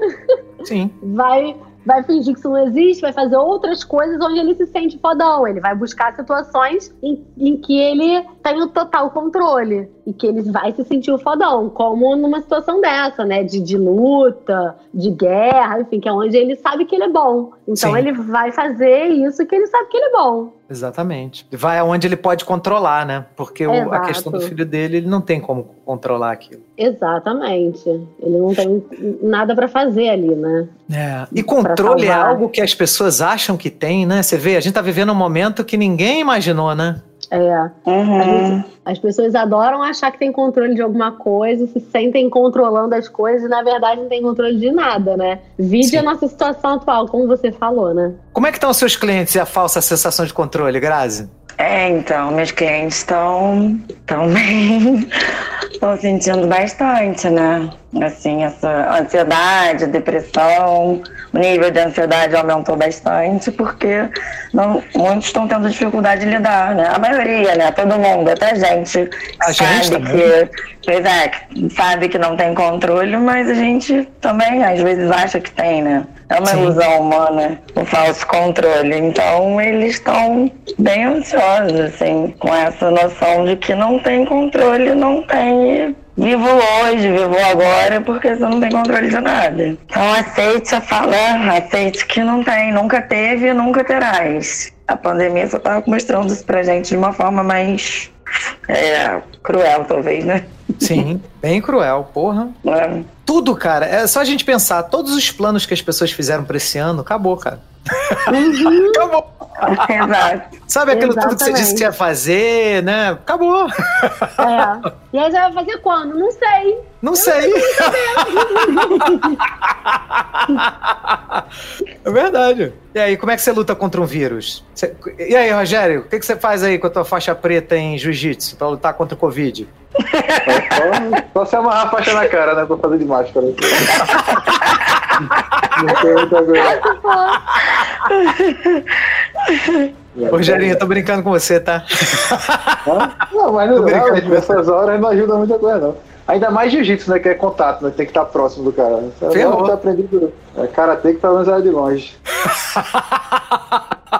Sim. Vai vai fingir que isso não existe, vai fazer outras coisas onde ele se sente fodão. Ele vai buscar situações em, em que ele tem o total controle e que ele vai se sentir o fodão, como numa situação dessa, né? De, de luta, de guerra, enfim, que é onde ele sabe que ele é bom. Então Sim. ele vai fazer isso que ele sabe que ele é bom. Exatamente. Vai aonde ele pode controlar, né? Porque o, a questão do filho dele, ele não tem como controlar aquilo. Exatamente. Ele não tem nada para fazer ali, né? É. E controle é algo que as pessoas acham que tem, né? Você vê, a gente tá vivendo um momento que ninguém imaginou, né? É. Uhum. As pessoas adoram achar que tem controle de alguma coisa, se sentem controlando as coisas e na verdade não tem controle de nada, né? Vide Sim. a nossa situação atual, como você falou, né? Como é que estão os seus clientes e a falsa sensação de controle, Grazi? É, então, meus clientes estão tão bem. Estão sentindo bastante, né? Assim, essa ansiedade, depressão, o nível de ansiedade aumentou bastante, porque não, muitos estão tendo dificuldade de lidar, né? A maioria, né? Todo mundo, até a gente A gente sabe também. que, pois é, sabe que não tem controle, mas a gente também às vezes acha que tem, né? É uma Sim. ilusão humana, o falso controle. Então eles estão bem ansiosos, assim, com essa noção de que não tem controle, não tem. Vivo hoje, vivo agora, porque você não tem controle de nada. Então aceite a fala, aceite que não tem, nunca teve e nunca terás. A pandemia só tá mostrando isso pra gente de uma forma mais é, cruel, talvez, né? Sim, bem cruel, porra. É. Tudo, cara. É só a gente pensar, todos os planos que as pessoas fizeram pra esse ano, acabou, cara. acabou. Exato. Sabe aquilo tudo que você Exatamente. disse que ia fazer, né? Acabou. É. e aí você vai fazer quando? Não sei. Não sei. é verdade. E aí, como é que você luta contra um vírus? E aí, Rogério, o que, que você faz aí com a tua faixa preta em jiu-jitsu pra lutar contra o Covid? Só, só se amarrar a faixa na cara, né? Pra fazer de máscara. Não tem muita coisa. Rogerinho, eu tô brincando com você, tá? Não, mas não, você. nessas horas não ajuda muita coisa, não. Ainda mais jiu-jitsu, né? Que é contato, né? Tem que estar próximo do cara. Você Ferrou. tá aprendendo. É karatê que pelo menos era de longe.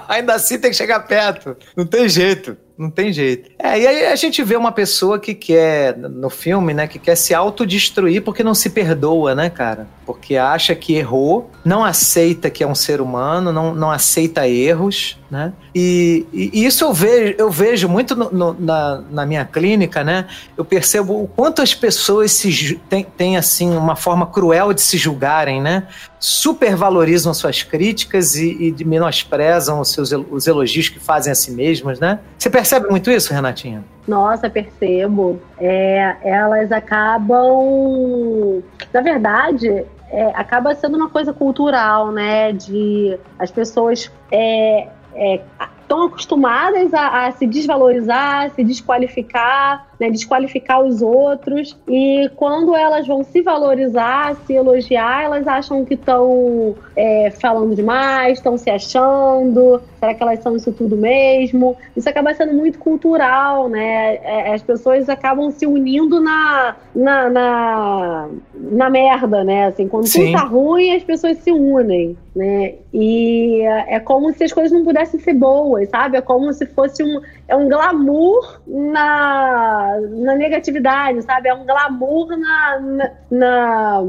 Ainda assim tem que chegar perto. Não tem jeito. Não tem jeito. É, e aí a gente vê uma pessoa que quer, no filme, né, que quer se autodestruir porque não se perdoa, né, cara? Porque acha que errou, não aceita que é um ser humano, não, não aceita erros, né? E, e- isso eu vejo, eu vejo muito no- no- na, na minha clínica, né? Eu percebo o quanto as pessoas se têm, assim, uma forma cruel de se julgarem, né? Supervalorizam suas críticas e, e menosprezam os seus os elogios que fazem a si mesmas, né? Você percebe muito isso, Renatinha? Nossa, percebo. É, elas acabam. Na verdade, é, acaba sendo uma coisa cultural, né? De as pessoas é, é, estão acostumadas a, a se desvalorizar, se desqualificar, né? desqualificar os outros. E quando elas vão se valorizar, se elogiar, elas acham que estão é, falando demais, estão se achando. Será que elas são isso tudo mesmo? Isso acaba sendo muito cultural, né? É, As pessoas acabam se unindo na, na, na, na merda, né? Assim, quando Sim. tudo tá ruim, as pessoas se unem, né? E é é como se as coisas não pudessem ser boas, sabe? É como se fosse um, é um glamour na, na negatividade, sabe? É um glamour na, na, na-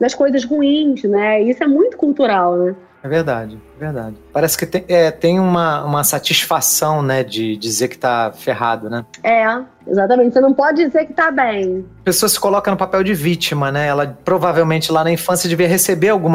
nas coisas ruins, né? Isso é muito cultural, né? É verdade, verdade. Parece que tem, é, tem uma, uma satisfação, né, de dizer que tá ferrado, né? É, exatamente. Você não pode dizer que tá bem. A pessoa se coloca no papel de vítima, né? Ela provavelmente lá na infância devia receber algum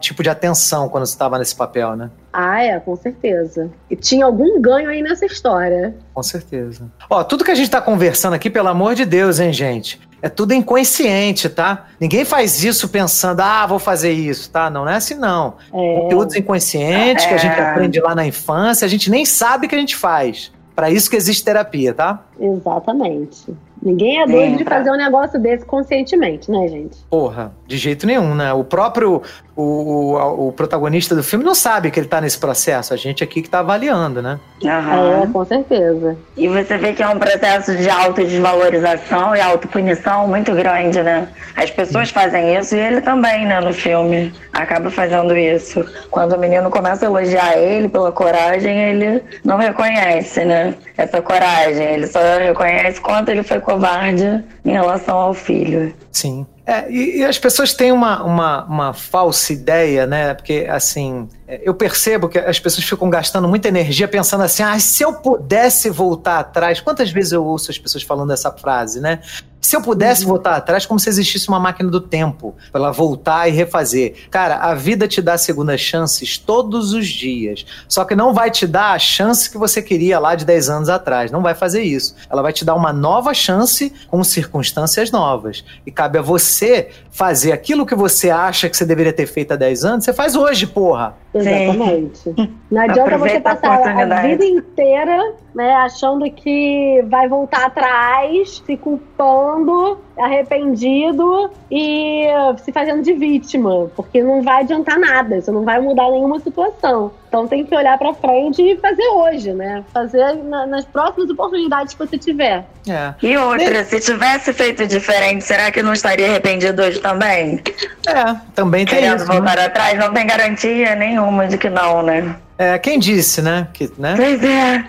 tipo de atenção quando estava nesse papel, né? Ah, é, com certeza. E tinha algum ganho aí nessa história. Com certeza. Ó, tudo que a gente tá conversando aqui, pelo amor de Deus, hein, gente? É tudo inconsciente, tá? Ninguém faz isso pensando, ah, vou fazer isso, tá? Não é assim, não. É, Conteúdos inconscientes que a gente É. aprende lá na infância, a gente nem sabe que a gente faz. Pra isso que existe terapia, tá? exatamente. Ninguém é doido Sim, de fazer um negócio desse conscientemente, né, gente? Porra, de jeito nenhum, né? O próprio o, o, o protagonista do filme não sabe que ele tá nesse processo. A gente aqui que tá avaliando, né? Aham. É, com certeza. E você vê que é um processo de autodesvalorização e autopunição muito grande, né? As pessoas fazem isso e ele também, né, no filme. Acaba fazendo isso. Quando o menino começa a elogiar ele pela coragem, ele não reconhece, né? Essa coragem. Ele só reconhece quanto ele foi covarde em relação ao filho. Sim. É, e, e as pessoas têm uma, uma, uma falsa ideia, né? Porque, assim, é, eu percebo que as pessoas ficam gastando muita energia pensando assim: ah, se eu pudesse voltar atrás. Quantas vezes eu ouço as pessoas falando essa frase, né? Se eu pudesse voltar atrás, como se existisse uma máquina do tempo para ela voltar e refazer. Cara, a vida te dá segundas chances todos os dias. Só que não vai te dar a chance que você queria lá de 10 anos atrás. Não vai fazer isso. Ela vai te dar uma nova chance com circunstâncias novas. E cabe a você fazer aquilo que você acha que você deveria ter feito há 10 anos, você faz hoje, porra. Exatamente. Não adianta você Aproveita a passar a oportunidade. vida inteira, né, achando que vai voltar atrás, se culpando, arrependido e se fazendo de vítima, porque não vai adiantar nada, isso não vai mudar nenhuma situação. Então tem que olhar pra frente e fazer hoje, né? Fazer na- nas próximas oportunidades que você tiver. É. E outra, se tivesse feito diferente, será que não estaria arrependido hoje também? É, também tem Querendo isso. né? voltar atrás, não tem garantia nenhuma de que não, né? É, quem disse, né? Que, né? Pois é.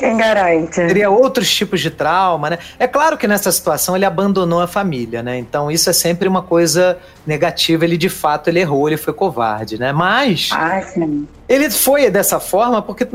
Quem garante? Teria outros tipos de trauma, né? É claro que nessa situação ele abandonou a família, né? Então isso é sempre uma coisa negativa. Ele de fato ele errou, ele foi covarde, né? Mas Ah, sim. ele foi dessa forma porque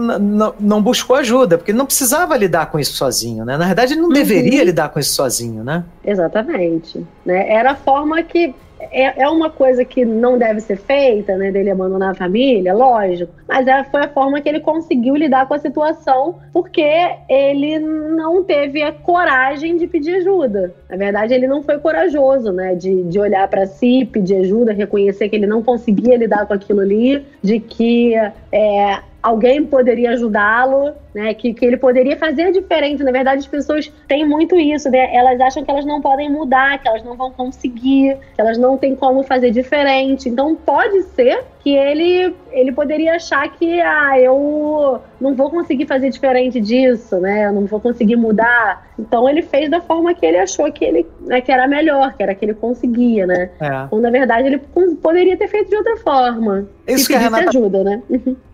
não buscou ajuda, porque ele não precisava lidar com isso sozinho, né? Na verdade ele não deveria lidar com isso sozinho, né? Exatamente. Né? Era a forma que. É, é uma coisa que não deve ser feita, né? Dele abandonar a família, lógico. Mas é, foi a forma que ele conseguiu lidar com a situação, porque ele não teve a coragem de pedir ajuda. Na verdade, ele não foi corajoso, né? De, de olhar para si, pedir ajuda, reconhecer que ele não conseguia lidar com aquilo ali, de que é, alguém poderia ajudá-lo, né? Que, que ele poderia fazer diferente. Na verdade, as pessoas têm muito isso, né? Elas acham que elas não podem mudar, que elas não vão conseguir, que elas não têm como fazer diferente. Então, pode ser que ele, ele poderia achar que, ah, eu não vou conseguir fazer diferente disso, né? Eu não vou conseguir mudar. Então, ele fez da forma que ele achou que ele né, que era melhor, que era que ele conseguia, né? É. Quando, na verdade, ele poderia ter feito de outra forma. Isso que pedisse Renata- ajuda, né?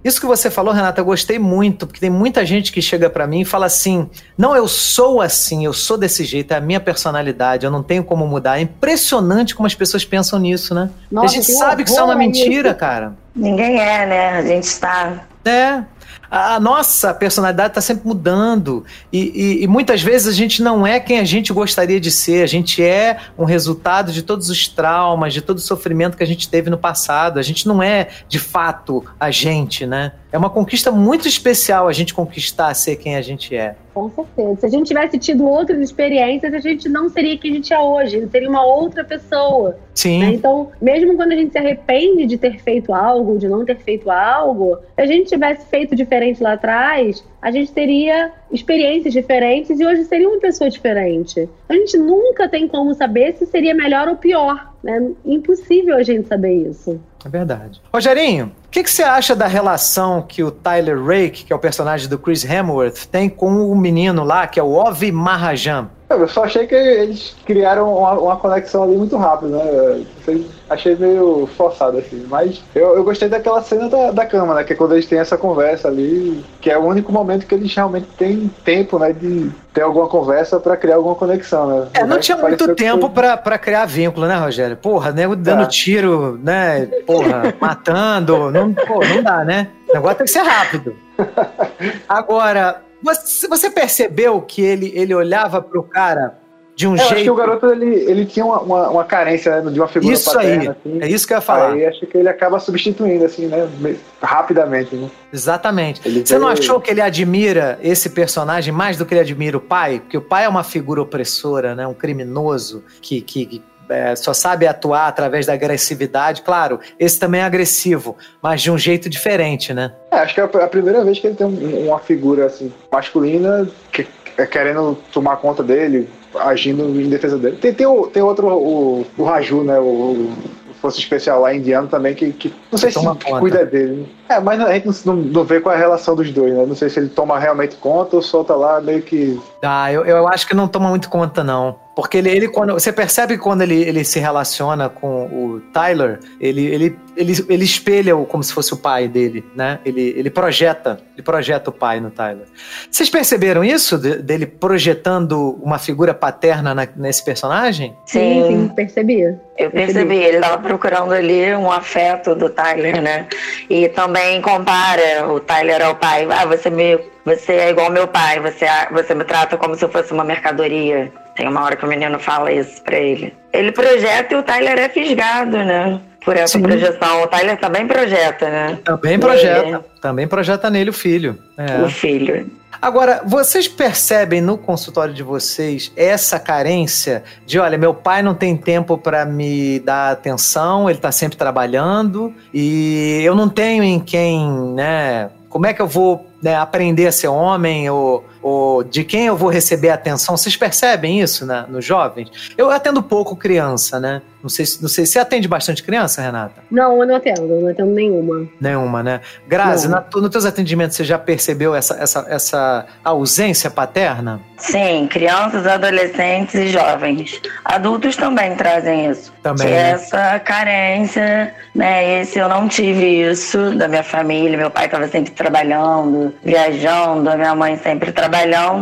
Isso que você falou, Renata, eu gostei muito, porque tem muita gente que chega pra mim e fala assim: não, eu sou assim, eu sou desse jeito, é a minha personalidade, eu não tenho como mudar. É impressionante como as pessoas pensam nisso, né? Nossa, a gente que sabe que isso é uma horror isso. mentira, cara. Ninguém é, né? A gente está. É. A a nossa personalidade está sempre mudando. E, e- e muitas vezes a gente não é quem a gente gostaria de ser. A gente é um resultado de todos os traumas, de todo o sofrimento que a gente teve no passado. A gente não é, de fato, a gente, né? É uma conquista muito especial a gente conquistar ser quem a gente é. Com certeza. Se a gente tivesse tido outras experiências, a gente não seria quem a gente é hoje. Seria uma outra pessoa. né? Sim. Então, mesmo quando a gente se arrepende de ter feito algo, de não ter feito algo, se a gente tivesse feito diferente lá atrás, a gente teria experiências diferentes e hoje seria uma pessoa diferente. A gente nunca tem como saber se seria melhor ou pior. É impossível a gente saber isso. É verdade. Rogerinho, o que, que você acha da relação que o Tyler Rake, que é o personagem do Chris Hemsworth, tem com o menino lá, que é o Ovi Mahajan? Eu só achei que eles criaram uma, uma conexão ali muito rápido, né? Foi- achei meio forçado assim. Mas eu, eu gostei daquela cena da, da cama, né? Que é quando eles têm essa conversa ali, que é o único momento que eles realmente têm tempo, né? De ter alguma conversa pra criar alguma conexão, né? É, não tinha muito que tempo pra, pra criar vínculo, né, Rogério? Porra, nego dando É. tiro, né? Porra, matando. Não, pô, não dá, né? O negócio tem que ser rápido. Agora, você, você percebeu que ele, ele olhava pro cara de um É, eu acho que jeito. o garoto ele, ele tinha uma, uma, uma carência né, de uma figura Isso aí, paterna. assim. é isso que eu ia falar. Aí acho que ele acaba substituindo, assim, né? me- Rapidamente, né? Exatamente. Ele Você não achou que ele admira esse personagem mais do que ele admira o pai? Porque o pai é uma figura opressora, né? Um criminoso que, que, que, é, só sabe atuar através da agressividade. Claro, esse também é agressivo, mas de um jeito diferente, né? É, acho que é a primeira vez que ele tem um- uma figura assim masculina que, é querendo tomar conta dele, agindo em defesa dele. Tem, tem, o- tem outro, o, o Raju, né? O, o Força Especial lá indiano também, que, que não sei se conta. cuida dele. É, mas a gente não, não vê qual é a relação dos dois, né? Não sei se ele toma realmente conta ou solta lá meio que. Ah, eu, eu acho que não toma muito conta, não. Porque ele, ele quando. Você percebe que quando ele, ele se relaciona com o Tyler, ele, ele, ele, ele espelha o, como se fosse o pai dele, né? Ele, ele projeta, ele projeta o pai no Tyler. Vocês perceberam isso? De- dele projetando uma figura paterna na- nesse personagem? Sim, Sim. sim, percebi. Eu percebi, ele estava procurando ali um afeto do Tyler, né? E também compara o Tyler ao pai. Ah, você me você é igual meu pai, você, você me trata como se eu fosse uma mercadoria. Tem uma hora que o menino fala isso pra ele. Ele projeta e o Tyler é fisgado, né? Por essa Sim. projeção. O Tyler também projeta, né? Também projeta. Ele. Também projeta nele o filho. É. O filho. Agora, vocês percebem no consultório de vocês essa carência de, olha, meu pai não tem tempo para me dar atenção, ele está sempre trabalhando e eu não tenho em quem, né? Como é que eu vou né, aprender a ser homem ou, ou, de quem eu vou receber atenção. Vocês percebem isso né, nos jovens? Eu atendo pouco criança, né? Não sei, não sei, você atende bastante criança, Renata? Não, eu não atendo, não atendo nenhuma. Nenhuma, né? Grazi, na, nos teus atendimentos você já percebeu essa, essa, essa ausência paterna? Sim, crianças, adolescentes e jovens. Adultos também trazem isso. Também. Que né? essa carência, né? Esse eu não tive isso da minha família. Meu pai estava sempre trabalhando, viajando, a minha mãe sempre trabalhando,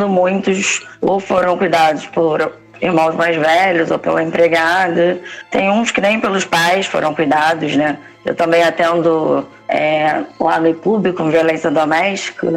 muitos ou foram cuidados por irmãos mais velhos ou pela empregada. Tem uns que nem pelos pais foram cuidados, né? Eu também atendo é, lá no público com violência doméstica,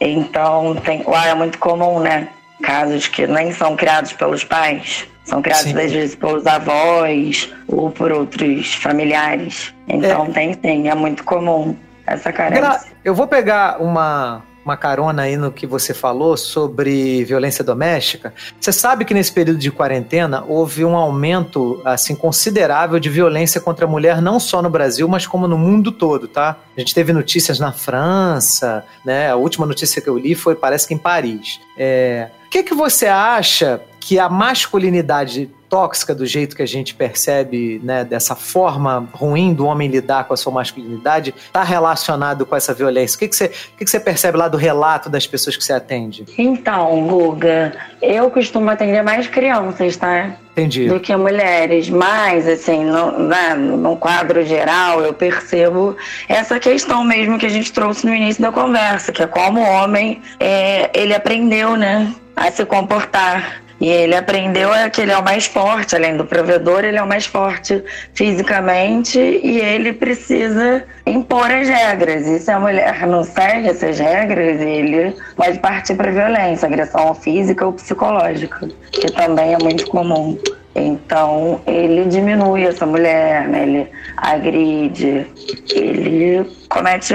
então tem, lá é muito comum, né? Casos que nem são criados pelos pais, são criados sim. às vezes pelos avós ou por outros familiares. Então é. tem sim, é muito comum essa carência. Eu vou pegar uma, uma carona aí no que você falou sobre violência doméstica. Você sabe que nesse período de quarentena houve um aumento assim considerável de violência contra a mulher não só no Brasil, mas como no mundo todo, tá? A gente teve notícias na França, né? A última notícia que eu li foi parece que em Paris. É... O que que você acha que a masculinidade tóxica do jeito que a gente percebe, né, dessa forma ruim do homem lidar com a sua masculinidade, está relacionado com essa violência? O que, que, você, o que, que você percebe lá do relato das pessoas que você atende? Então, Guga, eu costumo atender mais crianças, tá? Entendi. Do que mulheres, mas assim, no, né, no quadro geral, eu percebo essa questão mesmo que a gente trouxe no início da conversa, que é como o homem é, ele aprendeu, né, a se comportar e ele aprendeu é que ele é o mais forte, além do provedor, ele é o mais forte fisicamente e ele precisa impor as regras. E se a mulher não segue essas regras, ele pode partir para violência, agressão física ou psicológica, que também é muito comum. Então ele diminui essa mulher, né? ele agride, ele comete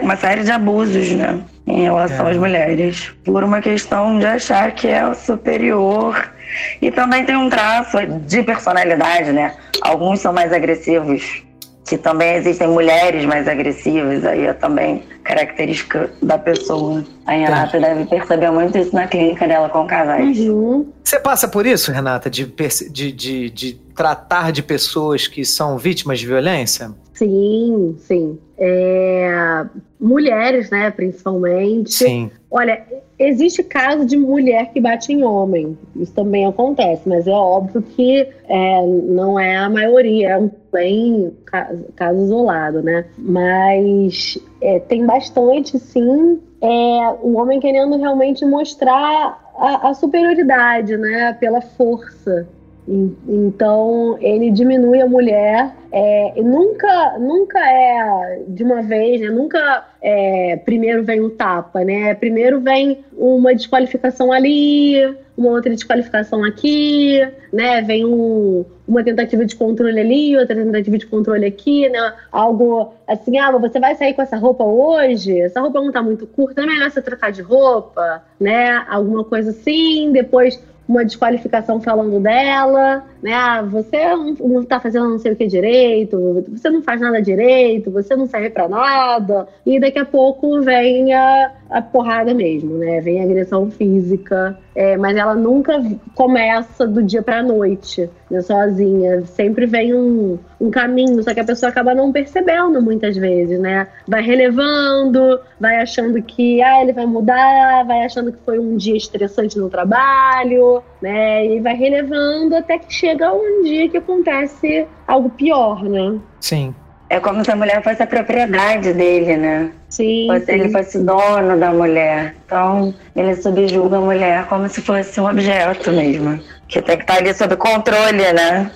uma série de abusos, né? Em relação é. às mulheres, por uma questão de achar que é o superior. E também tem um traço de personalidade, né? Alguns são mais agressivos, que também existem mulheres mais agressivas, aí é também característica da pessoa. A Renata deve perceber muito isso na clínica dela com casais. Uhum. Você passa por isso, Renata, de, de, de, de tratar de pessoas que são vítimas de violência? Sim, sim. É, mulheres, né, principalmente. Sim. Olha, existe caso de mulher que bate em homem. Isso também acontece, mas é óbvio que é, não é a maioria, é um bem caso, caso isolado, né? Mas é, tem bastante, sim, é, o homem querendo realmente mostrar a, a superioridade, né? Pela força. Então ele diminui a mulher, é, nunca, nunca é de uma vez, né? nunca é, primeiro vem um tapa, né? Primeiro vem uma desqualificação ali, uma outra desqualificação aqui, né? Vem um, uma tentativa de controle ali, outra tentativa de controle aqui, né? Algo assim, ah, você vai sair com essa roupa hoje? Essa roupa não tá muito curta, é melhor você trocar de roupa, né? Alguma coisa assim, depois uma desqualificação falando dela, né? Ah, você não está fazendo não sei o que direito, você não faz nada direito, você não serve para nada. E daqui a pouco vem a, a porrada mesmo, né? Vem a agressão física, é, mas ela nunca começa do dia para noite, né? sozinha. Sempre vem um, um caminho, só que a pessoa acaba não percebendo muitas vezes, né? Vai relevando, vai achando que ah, ele vai mudar, vai achando que foi um dia estressante no trabalho, né? E vai relevando até que chega um dia que acontece algo pior, né? Sim. É como se a mulher fosse a propriedade dele, né? Sim. Fosse, sim. Ele fosse dono da mulher. Então, ele subjuga a mulher como se fosse um objeto mesmo. Que tem que estar ali sob controle, né?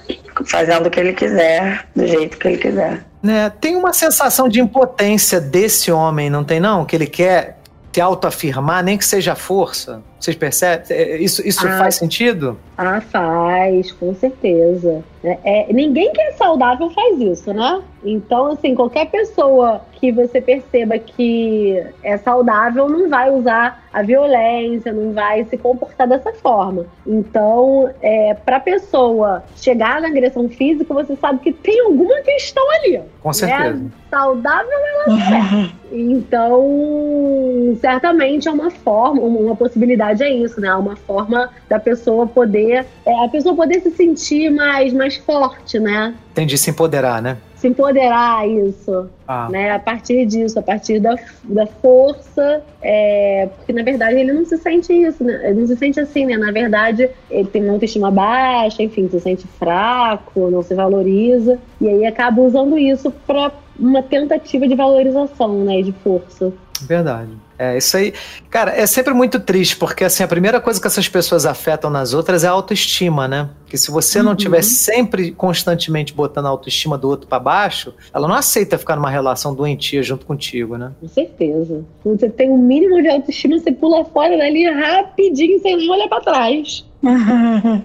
Fazendo o que ele quiser, do jeito que ele quiser. Né? Tem uma sensação de impotência desse homem, não tem não? Que ele quer se autoafirmar, nem que seja força. Vocês percebem? É, Isso, isso Ah. faz sentido? Ah, faz, com certeza. É, é, ninguém que é saudável faz isso, né? Então, assim, qualquer pessoa que você perceba que é saudável não vai usar a violência, não vai se comportar dessa forma. Então, é, para pessoa chegar na agressão física, você sabe que tem alguma questão ali. Com certeza. Né? Saudável ela não é. Então, certamente é uma forma, uma uma possibilidade é isso, né? Uma forma da pessoa poder, é, a pessoa poder se sentir mais, mais forte, né? Entendi, se empoderar, né? Se empoderar isso, Ah, né? A partir disso, a partir da, da força, é, porque na verdade ele não se sente isso, né? Ele não se sente assim, né? Na verdade, ele tem uma autoestima baixa, enfim, se sente fraco, não se valoriza, e aí acaba usando isso para uma tentativa de valorização, né? De força. verdade. É, isso aí. Cara, é sempre muito triste, porque assim, a primeira coisa que essas pessoas afetam nas outras é a autoestima, né? Que se você não Uhum. tiver sempre, constantemente botando a autoestima do outro pra baixo, ela não aceita ficar numa relação doentia junto contigo, né? Com certeza. Quando você tem um mínimo de autoestima, você pula fora dali rapidinho, sem nem olhar pra trás.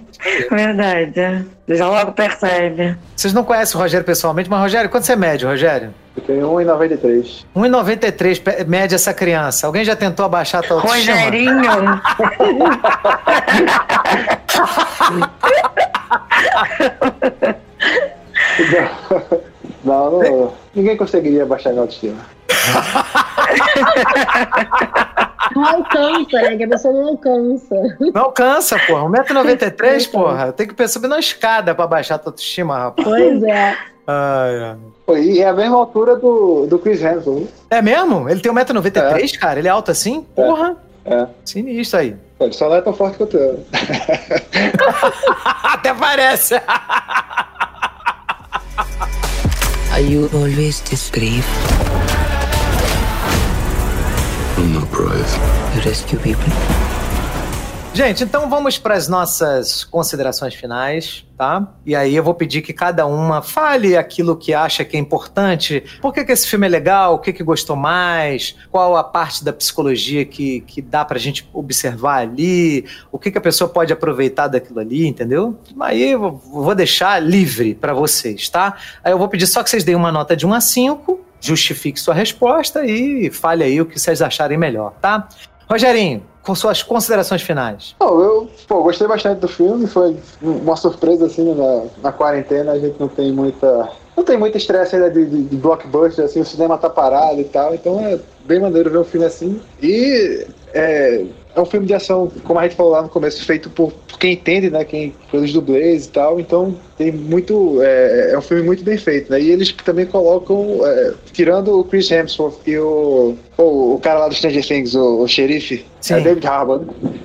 Verdade. Já logo percebe. Vocês não conhecem o Rogério pessoalmente, mas Rogério, quanto você mede, Rogério? Eu tenho 1,93. 1,93 pe- mede essa criança. Alguém já tentou abaixar a tua autoestima? Rogerinho. Não, não, ninguém conseguiria baixar minha autoestima. Não alcança, né? Que a pessoa não alcança. Não alcança, porra. 1,93m, porra. Tem que subir na escada pra baixar a tua autoestima, rapaz. Pois é. Ai, ai. E é a mesma altura do, do Chris Hemsworth. né? É mesmo? Ele tem 1,93m, cara? Ele é alto assim? Porra. É. Sinistro aí. Ele só não é tão forte quanto eu. Até parece. Are you always this brave? I'm not brave. You rescue people. Gente, então vamos para as nossas considerações finais, tá? E aí eu vou pedir que cada uma fale aquilo que acha que é importante. Por que, que esse filme é legal? O que, que gostou mais? Qual a parte da psicologia que, que dá pra gente observar ali? O que, que a pessoa pode aproveitar daquilo ali, entendeu? Aí eu vou deixar livre para vocês, tá? Aí eu vou pedir só que vocês deem uma nota de 1 a 5, justifique sua resposta e fale aí o que vocês acharem melhor, tá? Rogerinho, com suas considerações finais. Não, eu pô, gostei bastante do filme, foi uma surpresa assim né, na, na quarentena, a gente não tem muita. Não tem muito estresse ainda de, de, de blockbuster, assim, o cinema tá parado e tal, então é bem maneiro ver um filme assim. E é, é um filme de ação, como a gente falou lá no começo, feito por, por quem entende, né? Quem, pelos dublês e tal, então tem muito. É, é um filme muito bem feito, né? E eles também colocam, é, tirando o Chris Hemsworth e o, o, o cara lá do Stranger Things, o, o xerife, Sim. é David Harbour.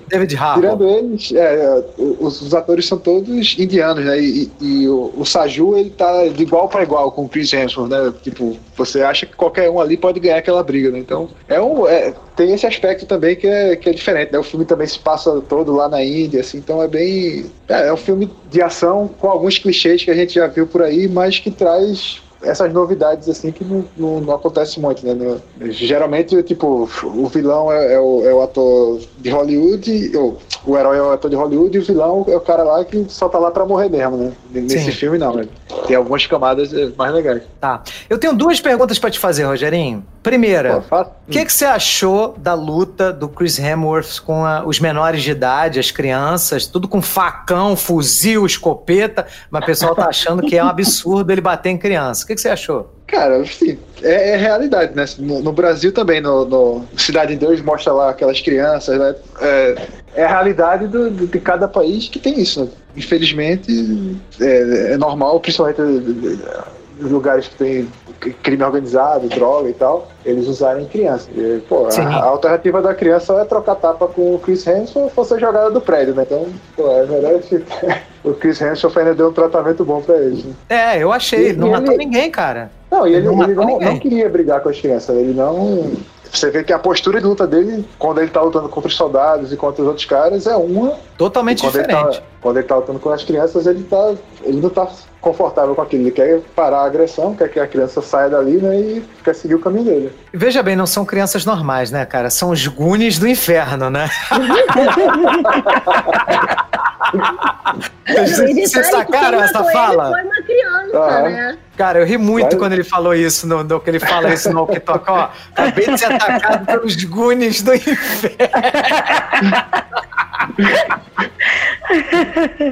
David Harbour. Tirando eles, é, os, os atores são todos indianos, né? E, e- e o, o Saju, ele tá de igual para igual com o Chris Hemsworth, né? Tipo, você acha que qualquer um ali pode ganhar aquela briga, né? Então, é um, é, tem esse aspecto também que é, que é diferente, né? O filme também se passa todo lá na Índia, assim, então é bem... É, é um filme de ação com alguns clichês que a gente já viu por aí, mas que traz essas novidades assim que não, não, não acontece muito, né? No- geralmente, tipo, o vilão é, é o, é o ator de Hollywood, ou, o herói é o ator de Hollywood e o vilão é o cara lá que só tá lá pra morrer mesmo, né? Nesse Sim. filme não, né? Tem algumas camadas é, mais legais. Tá. Eu tenho duas perguntas pra te fazer, Rogerinho. Primeira, o que, que você achou da luta do Chris Hemsworth com a- os menores de idade, as crianças, tudo com facão, fuzil, escopeta, mas o pessoal tá achando que é um absurdo ele bater em criança. O que, que você achou? Cara, assim, é, é realidade, né? No, no Brasil também, no, no Cidade de Deus mostra lá aquelas crianças, né? É, é a realidade do- do- de cada país que tem isso, né? Infelizmente, é, é normal, principalmente lugares que tem crime organizado, droga e tal, eles usarem criança. E, pô, Sim. a, a alternativa da criança é trocar tapa com o Chris Hemsworth ou ser jogada do prédio, né? Então, pô, é melhor que o Chris Hemsworth ainda deu um tratamento bom pra eles, né? É, eu achei. Ele não E matou ele- ninguém, cara. Não, e ele, Não ele matou não, não queria brigar com as crianças. Ele não. Você vê que a postura de luta dele, quando ele tá lutando contra os soldados e contra os outros caras, é uma. Totalmente quando diferente. Ele tá, quando ele tá lutando com as crianças, ele, tá, ele não tá confortável com aquilo. Ele quer parar a agressão, quer que a criança saia dali né, e quer seguir o caminho dele. Veja bem, não são crianças normais, né, cara? São os Goonies do inferno, né? Vocês sacaram essa fala? Ele foi uma criança, Ah. né? Cara, eu ri muito Vai. quando ele falou isso, no, no- que ele fala isso no que toca, ó. Acabei de ser atacado pelos Goonies do inferno.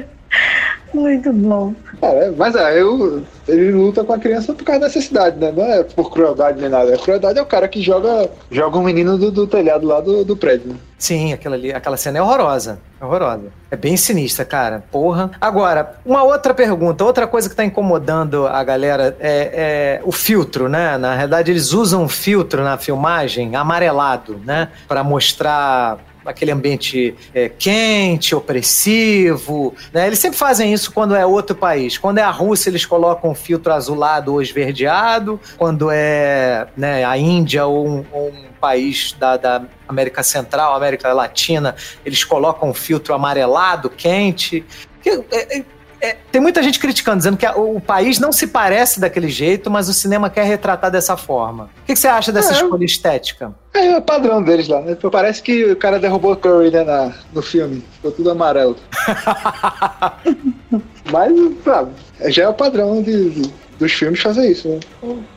Muito bom. É, mas é, eu, ele luta com a criança por causa da necessidade, né? Não é por crueldade nem nada. A crueldade é o cara que joga, joga um menino do, do telhado lá do, do prédio. Né? Sim, aquela, ali, aquela cena é horrorosa. É horrorosa. É bem sinistra, cara. Porra. Agora, uma outra pergunta, outra coisa que tá incomodando a galera é, é o filtro, né? Na realidade, eles usam um filtro na filmagem amarelado, né? Pra mostrar aquele ambiente é, quente, opressivo, né? Eles sempre fazem isso quando é outro país. Quando é a Rússia, eles colocam um filtro azulado ou esverdeado. Quando é né, a Índia ou um, ou um país da, da América Central, América Latina, eles colocam um filtro amarelado, quente. Que- é- é- é, tem muita gente criticando, dizendo que a- o país não se parece daquele jeito, mas o cinema quer retratar dessa forma. O que, que você acha dessa É. escolha estética? É, é o padrão deles lá, né? Parece que o cara derrubou o Curry né, na, no filme. Ficou tudo amarelo. Mas, sabe, já é o padrão de, de- dos filmes fazer isso, né?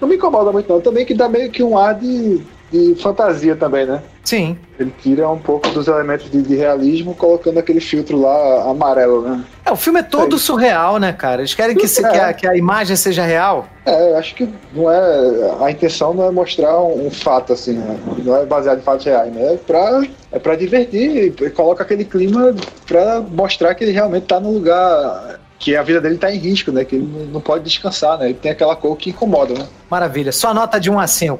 Não me incomoda muito, não. Também que dá meio que um ar de, de fantasia também, né? Sim. Ele tira um pouco dos elementos de, de realismo, colocando aquele filtro lá amarelo, né? É, o filme é todo surreal, né, cara? Eles querem que, se- que a, que a imagem seja real. É, eu acho que não é. A intenção não é mostrar um, um fato, assim, né? Não é baseado em fatos reais, né? É pra, é pra divertir e coloca aquele clima pra mostrar que ele realmente tá no lugar. Que a vida dele tá em risco, né? Que ele não- pode descansar, né? Ele tem aquela cor que incomoda, né? Maravilha. Só nota de 1 a 5.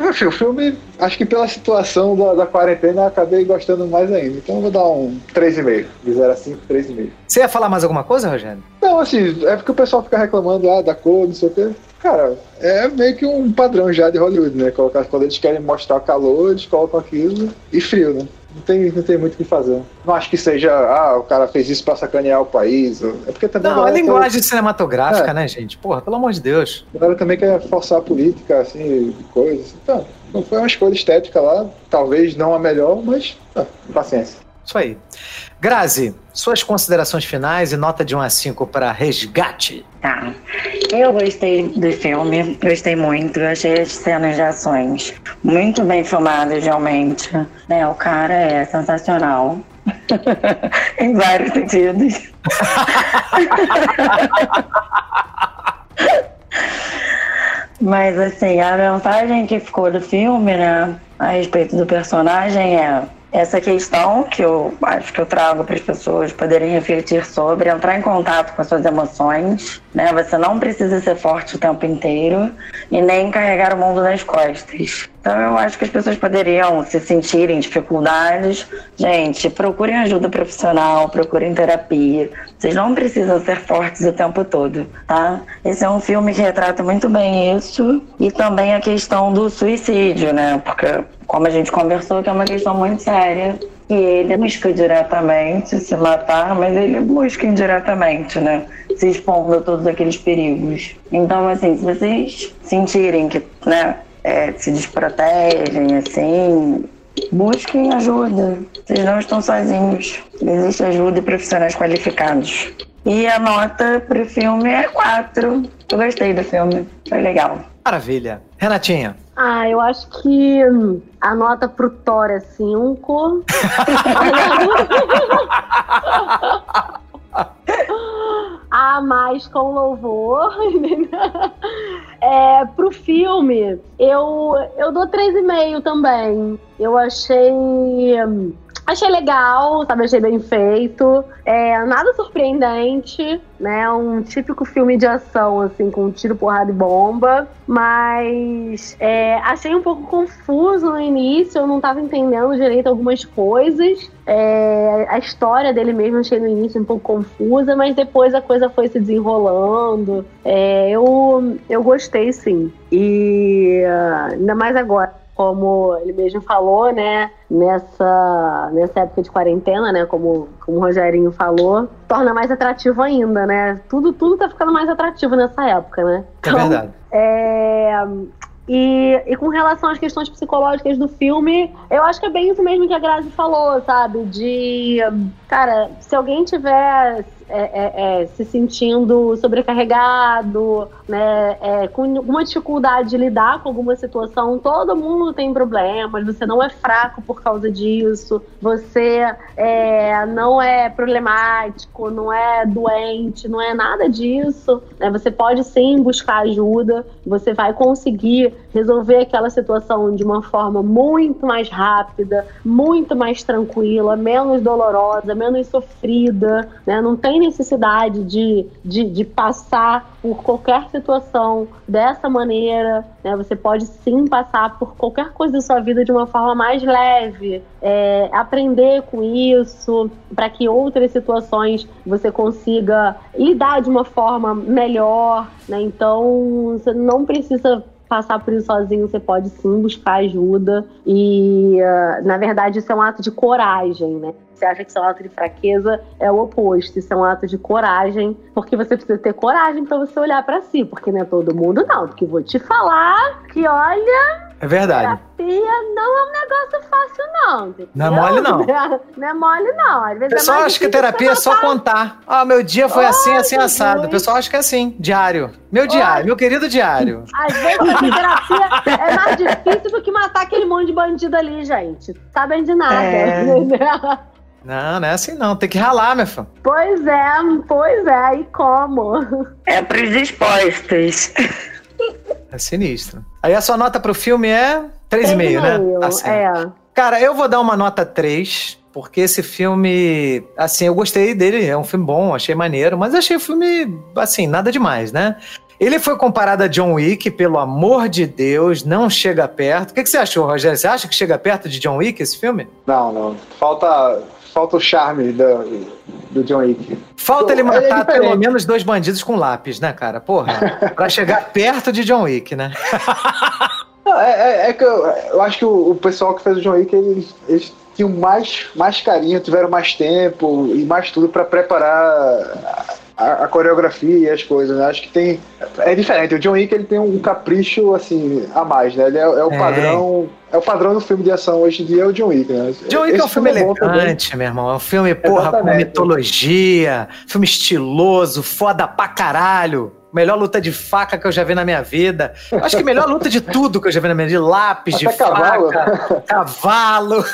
Enfim, o filme, acho que pela situação da, da quarentena, eu acabei gostando mais ainda. Então eu vou dar um 3,5. De 0 a 5, 3,5. Você ia falar mais alguma coisa, Rogério? Não, assim, é porque o pessoal fica reclamando ah, da cor, não sei o quê. Cara, é meio que um padrão já de Hollywood, né? Colocar, quando eles querem mostrar calor, eles colocam aquilo e frio, né? Não tem, não tem muito o que fazer. Não acho que seja, ah, o cara fez isso pra sacanear o país. É porque também Não, a é linguagem cinematográfica, É. né, gente? Porra, pelo amor de Deus. a galera também quer forçar a política, assim, coisas. Então, não foi uma escolha estética lá, talvez não a melhor, mas ah, paciência. Isso aí. Grazi, suas considerações finais e nota de 1 a 5 para Resgate. Tá. Eu gostei do filme, gostei muito. Achei as cenas de ações muito bem filmadas, realmente. Né, o cara é sensacional. em vários sentidos. Mas assim, a mensagem que ficou do filme, né, a respeito do personagem é essa questão que eu acho que eu trago para as pessoas poderem refletir sobre, entrar em contato com as suas emoções, né? Você não precisa ser forte o tempo inteiro e nem carregar o mundo nas costas. Então eu acho que as pessoas poderiam se sentirem dificuldades. Gente, procurem ajuda profissional, procurem terapia. Vocês não precisam ser fortes o tempo todo, tá? Esse é um filme que retrata muito bem isso e também a questão do suicídio, né? Porque como a gente conversou, que é uma questão muito séria. E ele busca diretamente se matar, mas ele busca indiretamente, né? Se expondo a todos aqueles perigos. Então, assim, se vocês sentirem que, né, é, se desprotegem, assim, busquem ajuda. Vocês não estão sozinhos. Existe ajuda e profissionais qualificados. E a nota pro filme é 4. Eu gostei do filme. Foi legal. Maravilha. Renatinha. Ah, eu acho que hum, a nota pro Thor é 5. a mais com louvor. é, pro filme, eu, eu dou 3,5 também. Eu achei. Achei legal, sabe? Achei bem feito. É, nada surpreendente, né? Um típico filme de ação, assim, com tiro, porrada e bomba. Mas é, achei um pouco confuso no início, eu não tava entendendo direito algumas coisas. É, a história dele mesmo achei no início um pouco confusa, mas depois a coisa foi se desenrolando. É, eu, eu gostei sim. E ah, ainda mais agora como ele mesmo falou, né? Nessa, nessa época de quarentena, né? Como, como o Rogerinho falou, torna mais atrativo ainda, né? Tudo, tudo tá ficando mais atrativo nessa época, né? É verdade. É, e, e com relação às questões psicológicas do filme, eu acho que é bem isso mesmo que a Grazi falou, sabe? De, cara, se alguém tiver é, é, é, se sentindo sobrecarregado, né, é, com alguma dificuldade de lidar com alguma situação, todo mundo tem problemas, você não é fraco por causa disso, você é, não é problemático, não é doente, não é nada disso. Né, você pode sim buscar ajuda, você vai conseguir resolver aquela situação de uma forma muito mais rápida, muito mais tranquila, menos dolorosa, menos sofrida, né? Não tem necessidade de, de, de passar por qualquer situação dessa maneira, né? Você pode sim passar por qualquer coisa da sua vida de uma forma mais leve, é, aprender com isso, para que outras situações você consiga lidar de uma forma melhor, né? Então, você não precisa passar por isso sozinho, você pode sim buscar ajuda. E, uh, na verdade, isso é um ato de coragem, né? Você acha que isso é um ato de fraqueza, é o oposto. Isso é um ato de coragem, porque você precisa ter coragem para você olhar para si, porque não é todo mundo, não. Porque vou te falar que, olha, é verdade. Terapia não é um negócio fácil, não. Entendeu? Não é mole, não. Não é mole, não. Às vezes o pessoal é acha que terapia é só contar. Ah, meu dia foi assim, assim, assado. O pessoal acha que é assim, diário. Meu diário, meu querido diário. Às vezes fazer terapia é mais difícil do que matar aquele monte de bandido ali, gente. Sabem de nada. É. Não, não é assim não. Tem que ralar, meu filho. Pois é, pois é. E como? É pros expostos. É sinistro. Aí a sua nota pro filme é 3,5, né? Tá certo. É. Cara, eu vou dar uma nota 3, porque esse filme, assim, eu gostei dele, é um filme bom, achei maneiro, mas achei o filme, assim, nada demais, né? Ele foi comparado a John Wick, pelo amor de Deus, não chega perto. O que, que você achou, Rogério? Você acha que chega perto de John Wick esse filme? Não, não. Falta, falta o charme do, do John Wick. Falta ele é matar diferente. pelo menos dois bandidos com lápis, né, cara? Porra, pra chegar perto de John Wick, né? Não, é, é- é que eu, eu acho que o, o pessoal que fez o John Wick, eles, eles tinham mais, mais carinho, tiveram mais tempo e mais tudo pra preparar a, a coreografia e as coisas, né? Acho que tem. É diferente. O John Wick ele tem um capricho assim a mais, né? Ele é, é o É. padrão. É o padrão do filme de ação hoje em dia, é o John Wick, né? John Wick é um Esse filme bom também. elegante, meu irmão. É um filme, porra, com Exatamente. mitologia, filme estiloso, foda pra caralho. Melhor luta de faca que eu já vi na minha vida. Acho que melhor luta de tudo que eu já vi na minha vida. De lápis, de Até cavalo. faca, cavalo,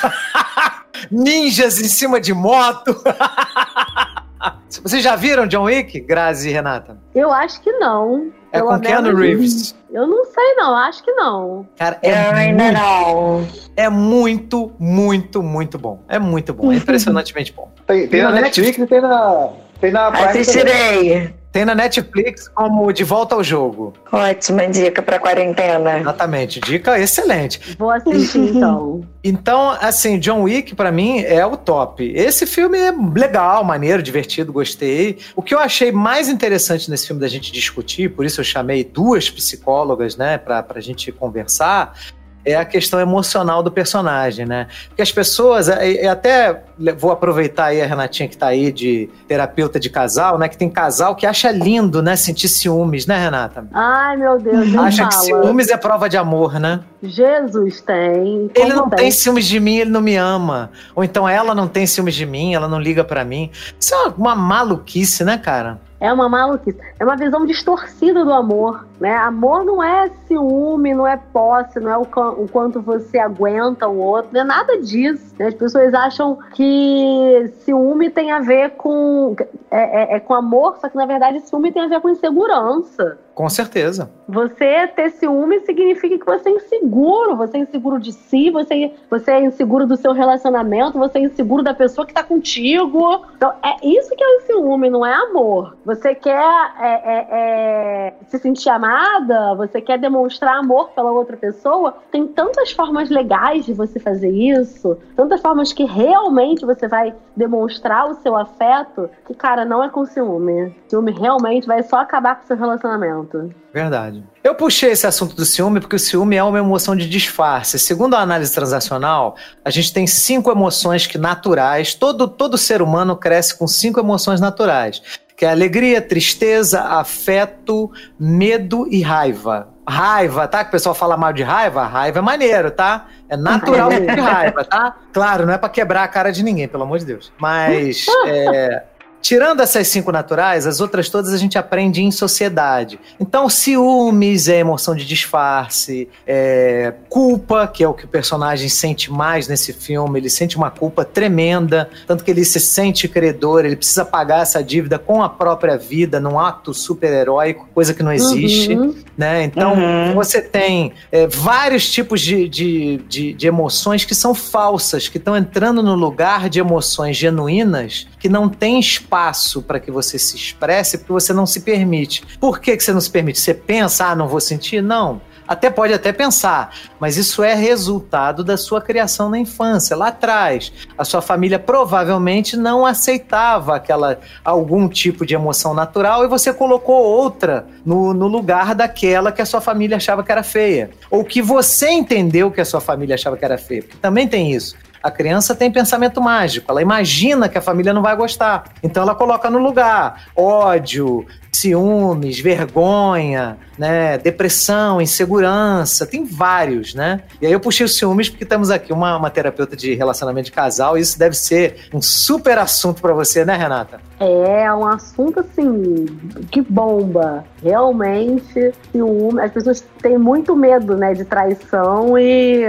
ninjas em cima de moto. Vocês já viram John Wick, Grazi e Renata? Eu acho que não. É Pelo com Keanu Reeves. Eu não sei, não. Acho que não. Cara, Eu é ainda não. é muito, muito, muito bom. É muito bom. É impressionantemente bom. Tem, tem na Netflix e tem na, tem na Prime também. Tem na Netflix como De Volta ao Jogo. Ótima dica pra quarentena. Exatamente. Dica excelente. Vou assistir, então. Então, assim, John Wick, pra mim, é o top. Esse filme é legal, maneiro, divertido, gostei. O que eu achei mais interessante nesse filme da gente discutir, por isso eu chamei duas psicólogas, né, pra, pra gente conversar, é a questão emocional do personagem, né? Porque as pessoas, e e até vou aproveitar aí a Renatinha que tá aí de terapeuta de casal, né? Que tem casal que acha lindo, né? Sentir ciúmes, né, Renata? Ai, meu Deus, Acha que fala. ciúmes é prova de amor, né? Jesus tem. Ele não tem ciúmes de mim, ele não me ama. Ou então ela não tem ciúmes de mim, ela não liga pra mim. Isso é uma maluquice, né, cara? É uma maluquice. É uma visão distorcida do amor, né? Amor não é ciúme, não é posse, não é o, o quanto você aguenta o outro, não é nada disso. né? As pessoas acham que ciúme tem a ver com é, é- é com amor, só que na verdade ciúme tem a ver com insegurança. Com certeza. Você ter ciúme significa que você é inseguro, você é inseguro de si, você, você é inseguro do seu relacionamento, você é inseguro da pessoa que tá contigo. Então, é isso que é o ciúme, não é amor. Você quer é, é, é, se sentir amada, você quer demonstrar amor pela outra pessoa. Tem tantas formas legais de você fazer isso, tantas formas que realmente você vai demonstrar o seu afeto, que, cara, não é com ciúme. Ciúme realmente vai só acabar com o seu relacionamento. Verdade. Eu puxei esse assunto do ciúme porque o ciúme é uma emoção de disfarce. Segundo a análise transacional, a gente tem cinco emoções que naturais, todo, todo ser humano cresce com cinco emoções naturais, que é alegria, tristeza, afeto, medo e raiva. Raiva, tá? Que o pessoal fala mal de raiva, raiva é maneiro, tá? É natural de raiva, tá? Claro, não é para quebrar a cara de ninguém, pelo amor de Deus. Mas é, Tirando essas cinco naturais, as outras todas a gente aprende em sociedade. Então, ciúmes é emoção de disfarce, é culpa, que é o que o personagem sente mais nesse filme, ele sente uma culpa tremenda, tanto que ele se sente credor, ele precisa pagar essa dívida com a própria vida, num ato super-heróico, coisa que não existe. Uhum. Né? Então, uhum. você tem é, vários tipos de, de, de, de emoções que são falsas, que estão entrando no lugar de emoções genuínas que não tem espaço para que você se expresse porque você não se permite. Por que, que você não se permite? Você pensa, ah, não vou sentir? Não. Até pode até pensar, mas isso é resultado da sua criação na infância, lá atrás. A sua família provavelmente não aceitava aquela algum tipo de emoção natural e você colocou outra no, no lugar daquela que a sua família achava que era feia. Ou que você entendeu que a sua família achava que era feia. Porque também tem isso. A criança tem pensamento mágico, ela imagina que a família não vai gostar. Então ela coloca no lugar ódio, ciúmes, vergonha, né, depressão, insegurança, tem vários, né? E aí eu puxei os ciúmes porque temos aqui uma, uma terapeuta de relacionamento de casal e isso deve ser um super assunto para você, né, Renata? É, um assunto assim que bomba. Realmente, ciúme, as pessoas têm muito medo, né, de traição e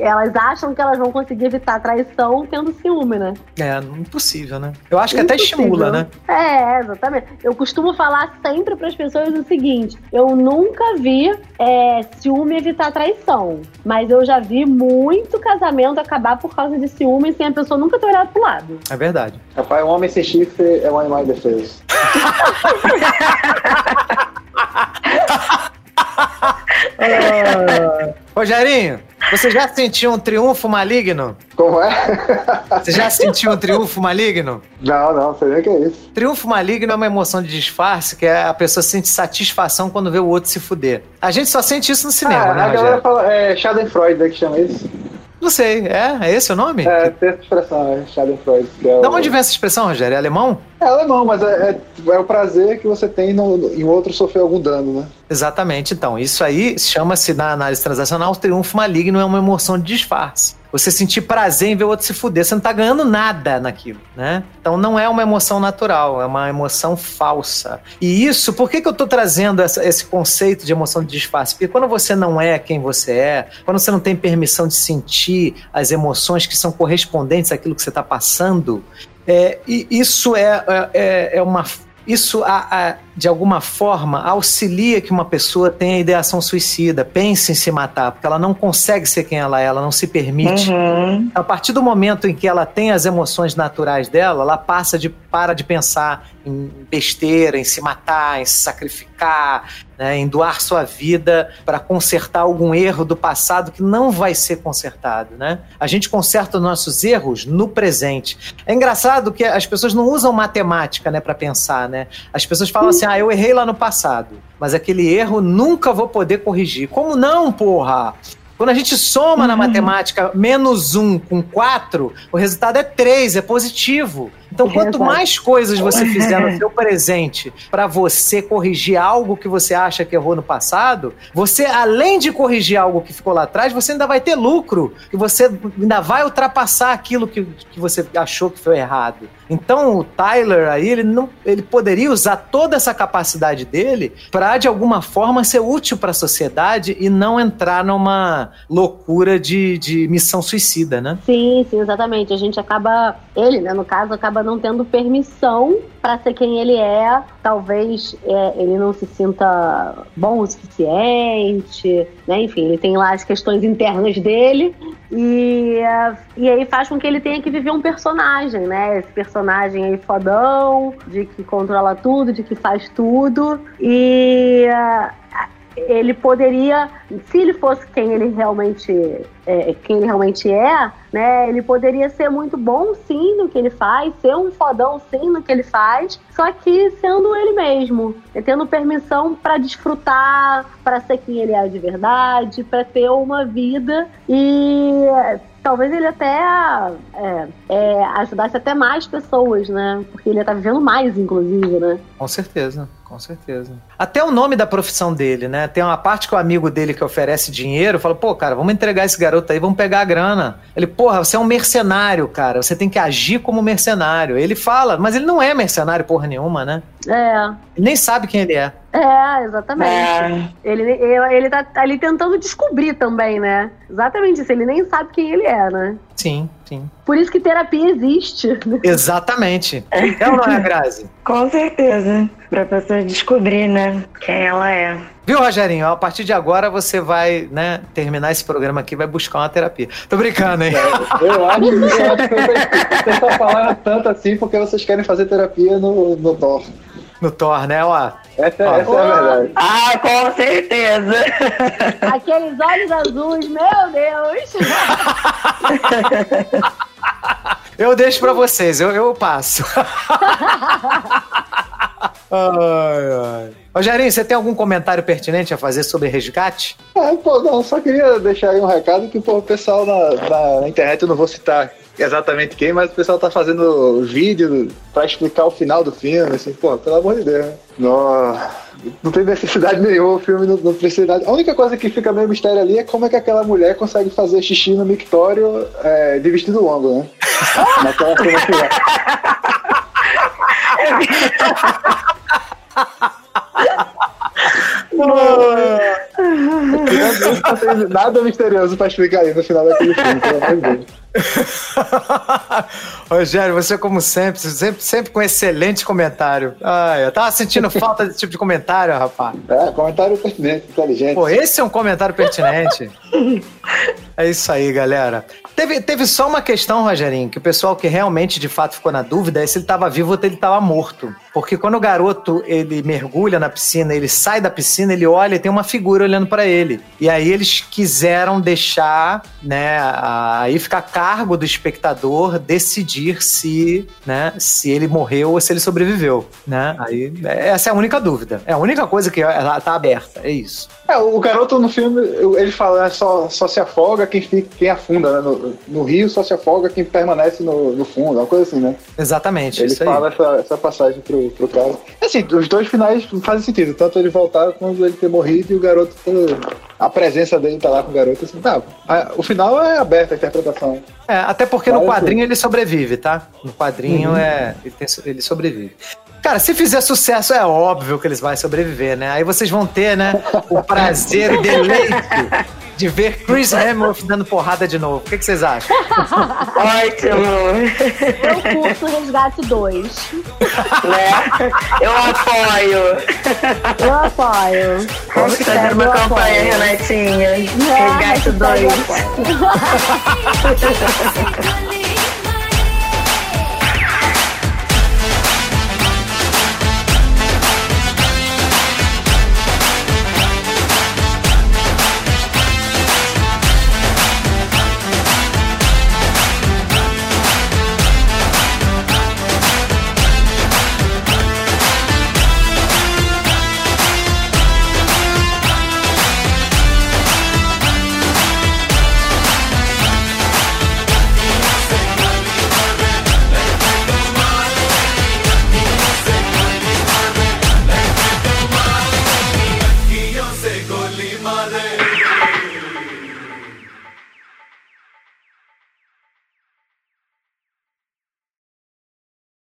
elas acham que elas vão conseguir evitar traição tendo ciúme, né? É, impossível, né? Eu acho que até estimula, né? É, exatamente. Eu costumo falar sempre para as pessoas o seguinte: eu nunca vi é, ciúme evitar traição, mas eu já vi muito casamento acabar por causa de ciúme sem a pessoa nunca ter olhado pro lado. É verdade. Rapaz, um homem sem chifre é um animal indefeso. Rogerinho, você já sentiu um triunfo maligno? Como é? Você já sentiu um triunfo maligno? Não, não, sei nem o que é isso. Triunfo maligno é uma emoção de disfarce que a pessoa sente satisfação quando vê o outro se fuder. A gente só sente isso no cinema, ah, né? A galera fala, é Schadenfreude né, que chama isso. Não sei, é? É esse o nome? É, tem essa expressão, é Schadenfreude. É da onde vem essa expressão, Rogério? É alemão? É alemão, mas é, é, é o prazer que você tem no, em outro sofrer algum dano, né? Exatamente, então. Isso aí chama-se na análise transacional triunfo maligno, é uma emoção de disfarce. Você sentir prazer em ver o outro se fuder, você não tá ganhando nada naquilo, né? Então não é uma emoção natural, é uma emoção falsa. E isso, por que, que eu tô trazendo essa, esse conceito de emoção de disfarce? Porque quando você não é quem você é, quando você não tem permissão de sentir as emoções que são correspondentes àquilo que você está passando, é, isso é, é, é uma isso, a, a, de alguma forma, auxilia que uma pessoa tenha ideação suicida, pense em se matar, porque ela não consegue ser quem ela é, ela não se permite. Uhum. A partir do momento em que ela tem as emoções naturais dela, ela passa de para de pensar em besteira, em se matar, em se sacrificar, né, em doar sua vida para consertar algum erro do passado que não vai ser consertado. Né? A gente conserta os nossos erros no presente. É engraçado que as pessoas não usam matemática né, para pensar. Né? As pessoas falam assim: ah, eu errei lá no passado, mas aquele erro nunca vou poder corrigir. Como não, porra? Quando a gente soma uhum. na matemática menos um com quatro, o resultado é três, é positivo. Então, quanto mais coisas você fizer no seu presente para você corrigir algo que você acha que errou no passado, você, além de corrigir algo que ficou lá atrás, você ainda vai ter lucro, e você ainda vai ultrapassar aquilo que, que você achou que foi errado. Então, o Tyler aí, ele, não, ele poderia usar toda essa capacidade dele para, de alguma forma, ser útil para a sociedade e não entrar numa loucura de, de missão suicida, né? Sim, sim, exatamente. A gente acaba, ele, né, no caso, acaba não tendo permissão para ser quem ele é. Talvez é, ele não se sinta bom o suficiente, né? Enfim, ele tem lá as questões internas dele e, e aí faz com que ele tenha que viver um personagem, né? Esse personagem aí fodão, de que controla tudo, de que faz tudo e ele poderia, se ele fosse quem ele realmente é, quem ele realmente é, né? Ele poderia ser muito bom sim no que ele faz, ser um fodão sim no que ele faz, só que sendo ele mesmo, tendo permissão para desfrutar, para ser quem ele é de verdade, para ter uma vida e talvez ele até é, é, ajudasse até mais pessoas, né? Porque ele tá vivendo mais, inclusive, né? Com certeza. Com certeza. Até o nome da profissão dele, né? Tem uma parte que o amigo dele que oferece dinheiro fala: pô, cara, vamos entregar esse garoto aí, vamos pegar a grana. Ele, porra, você é um mercenário, cara. Você tem que agir como mercenário. Ele fala, mas ele não é mercenário porra nenhuma, né? É. Ele nem sabe quem ele é. É, exatamente. É. Ele, ele tá ali tentando descobrir também, né? Exatamente isso. Ele nem sabe quem ele é, né? Sim, sim. Por isso que terapia existe. Exatamente. É ou não é, Grazi? Com certeza. Pra pessoa descobrir, né, quem ela é. Viu, Rogerinho? A partir de agora você vai, né, terminar esse programa aqui vai buscar uma terapia. Tô brincando, hein? É, eu acho, eu acho que vocês estão falando tanto assim porque vocês querem fazer terapia no, no Thor. No Thor, né? Ó, essa, ah, essa é a verdade. Ah, com certeza. Aqueles olhos azuis, meu Deus. Eu deixo pra vocês, eu, eu passo. ai, ai. Rogerinho, você tem algum comentário pertinente a fazer sobre resgate? É, pô, não, só queria deixar aí um recado que pô, o pessoal na, na, na internet, eu não vou citar exatamente quem, mas o pessoal tá fazendo vídeo pra explicar o final do filme, assim, pô, pelo amor de Deus. Não, não tem necessidade nenhuma, o filme não, não precisa. A única coisa que fica meio mistério ali é como é que aquela mulher consegue fazer xixi no mictório é, de vestido longo, né? Naquela cena final. tem nada misterioso pra explicar aí no final daquele filme, pelo amor de Deus. Rogério, você como sempre, sempre, sempre com excelente comentário. Ai, eu tava sentindo falta desse tipo de comentário, rapaz. É, comentário pertinente, inteligente. Pô, esse é um comentário pertinente. é isso aí, galera. Teve, teve só uma questão, Rogerinho, que o pessoal que realmente de fato ficou na dúvida é se ele estava vivo ou se ele estava morto. Porque quando o garoto ele mergulha na piscina, ele sai da piscina, ele olha e tem uma figura olhando para ele. E aí eles quiseram deixar, né, aí ficar cargo do espectador decidir se, né, se ele morreu ou se ele sobreviveu, né? Aí essa é a única dúvida. É a única coisa que ela tá aberta, é isso. É, o garoto no filme, ele fala, né, só, só se afoga quem, fica, quem afunda, né? No, no, rio só se afoga quem permanece no, no fundo, uma coisa assim, né? Exatamente, Ele fala essa, essa passagem pro, pro cara. Assim, os dois finais fazem sentido, tanto ele voltar quanto ele ter morrido e o garoto a presença dele tá lá com o garoto, assim, tá. A, o final é aberto a interpretação. É, até porque no quadrinho ele sobrevive, tá? No quadrinho uhum. é. Ele, tem, ele sobrevive. Cara, se fizer sucesso, é óbvio que eles vão sobreviver, né? Aí vocês vão ter, né, o prazer e deleite de ver Chris Hemsworth dando porrada de novo. O que, que vocês acham? Ótimo! Eu curto Resgate 2. Né? Eu apoio. Eu apoio. Vamos fazer uma campanha, Renatinha. Resgate 2.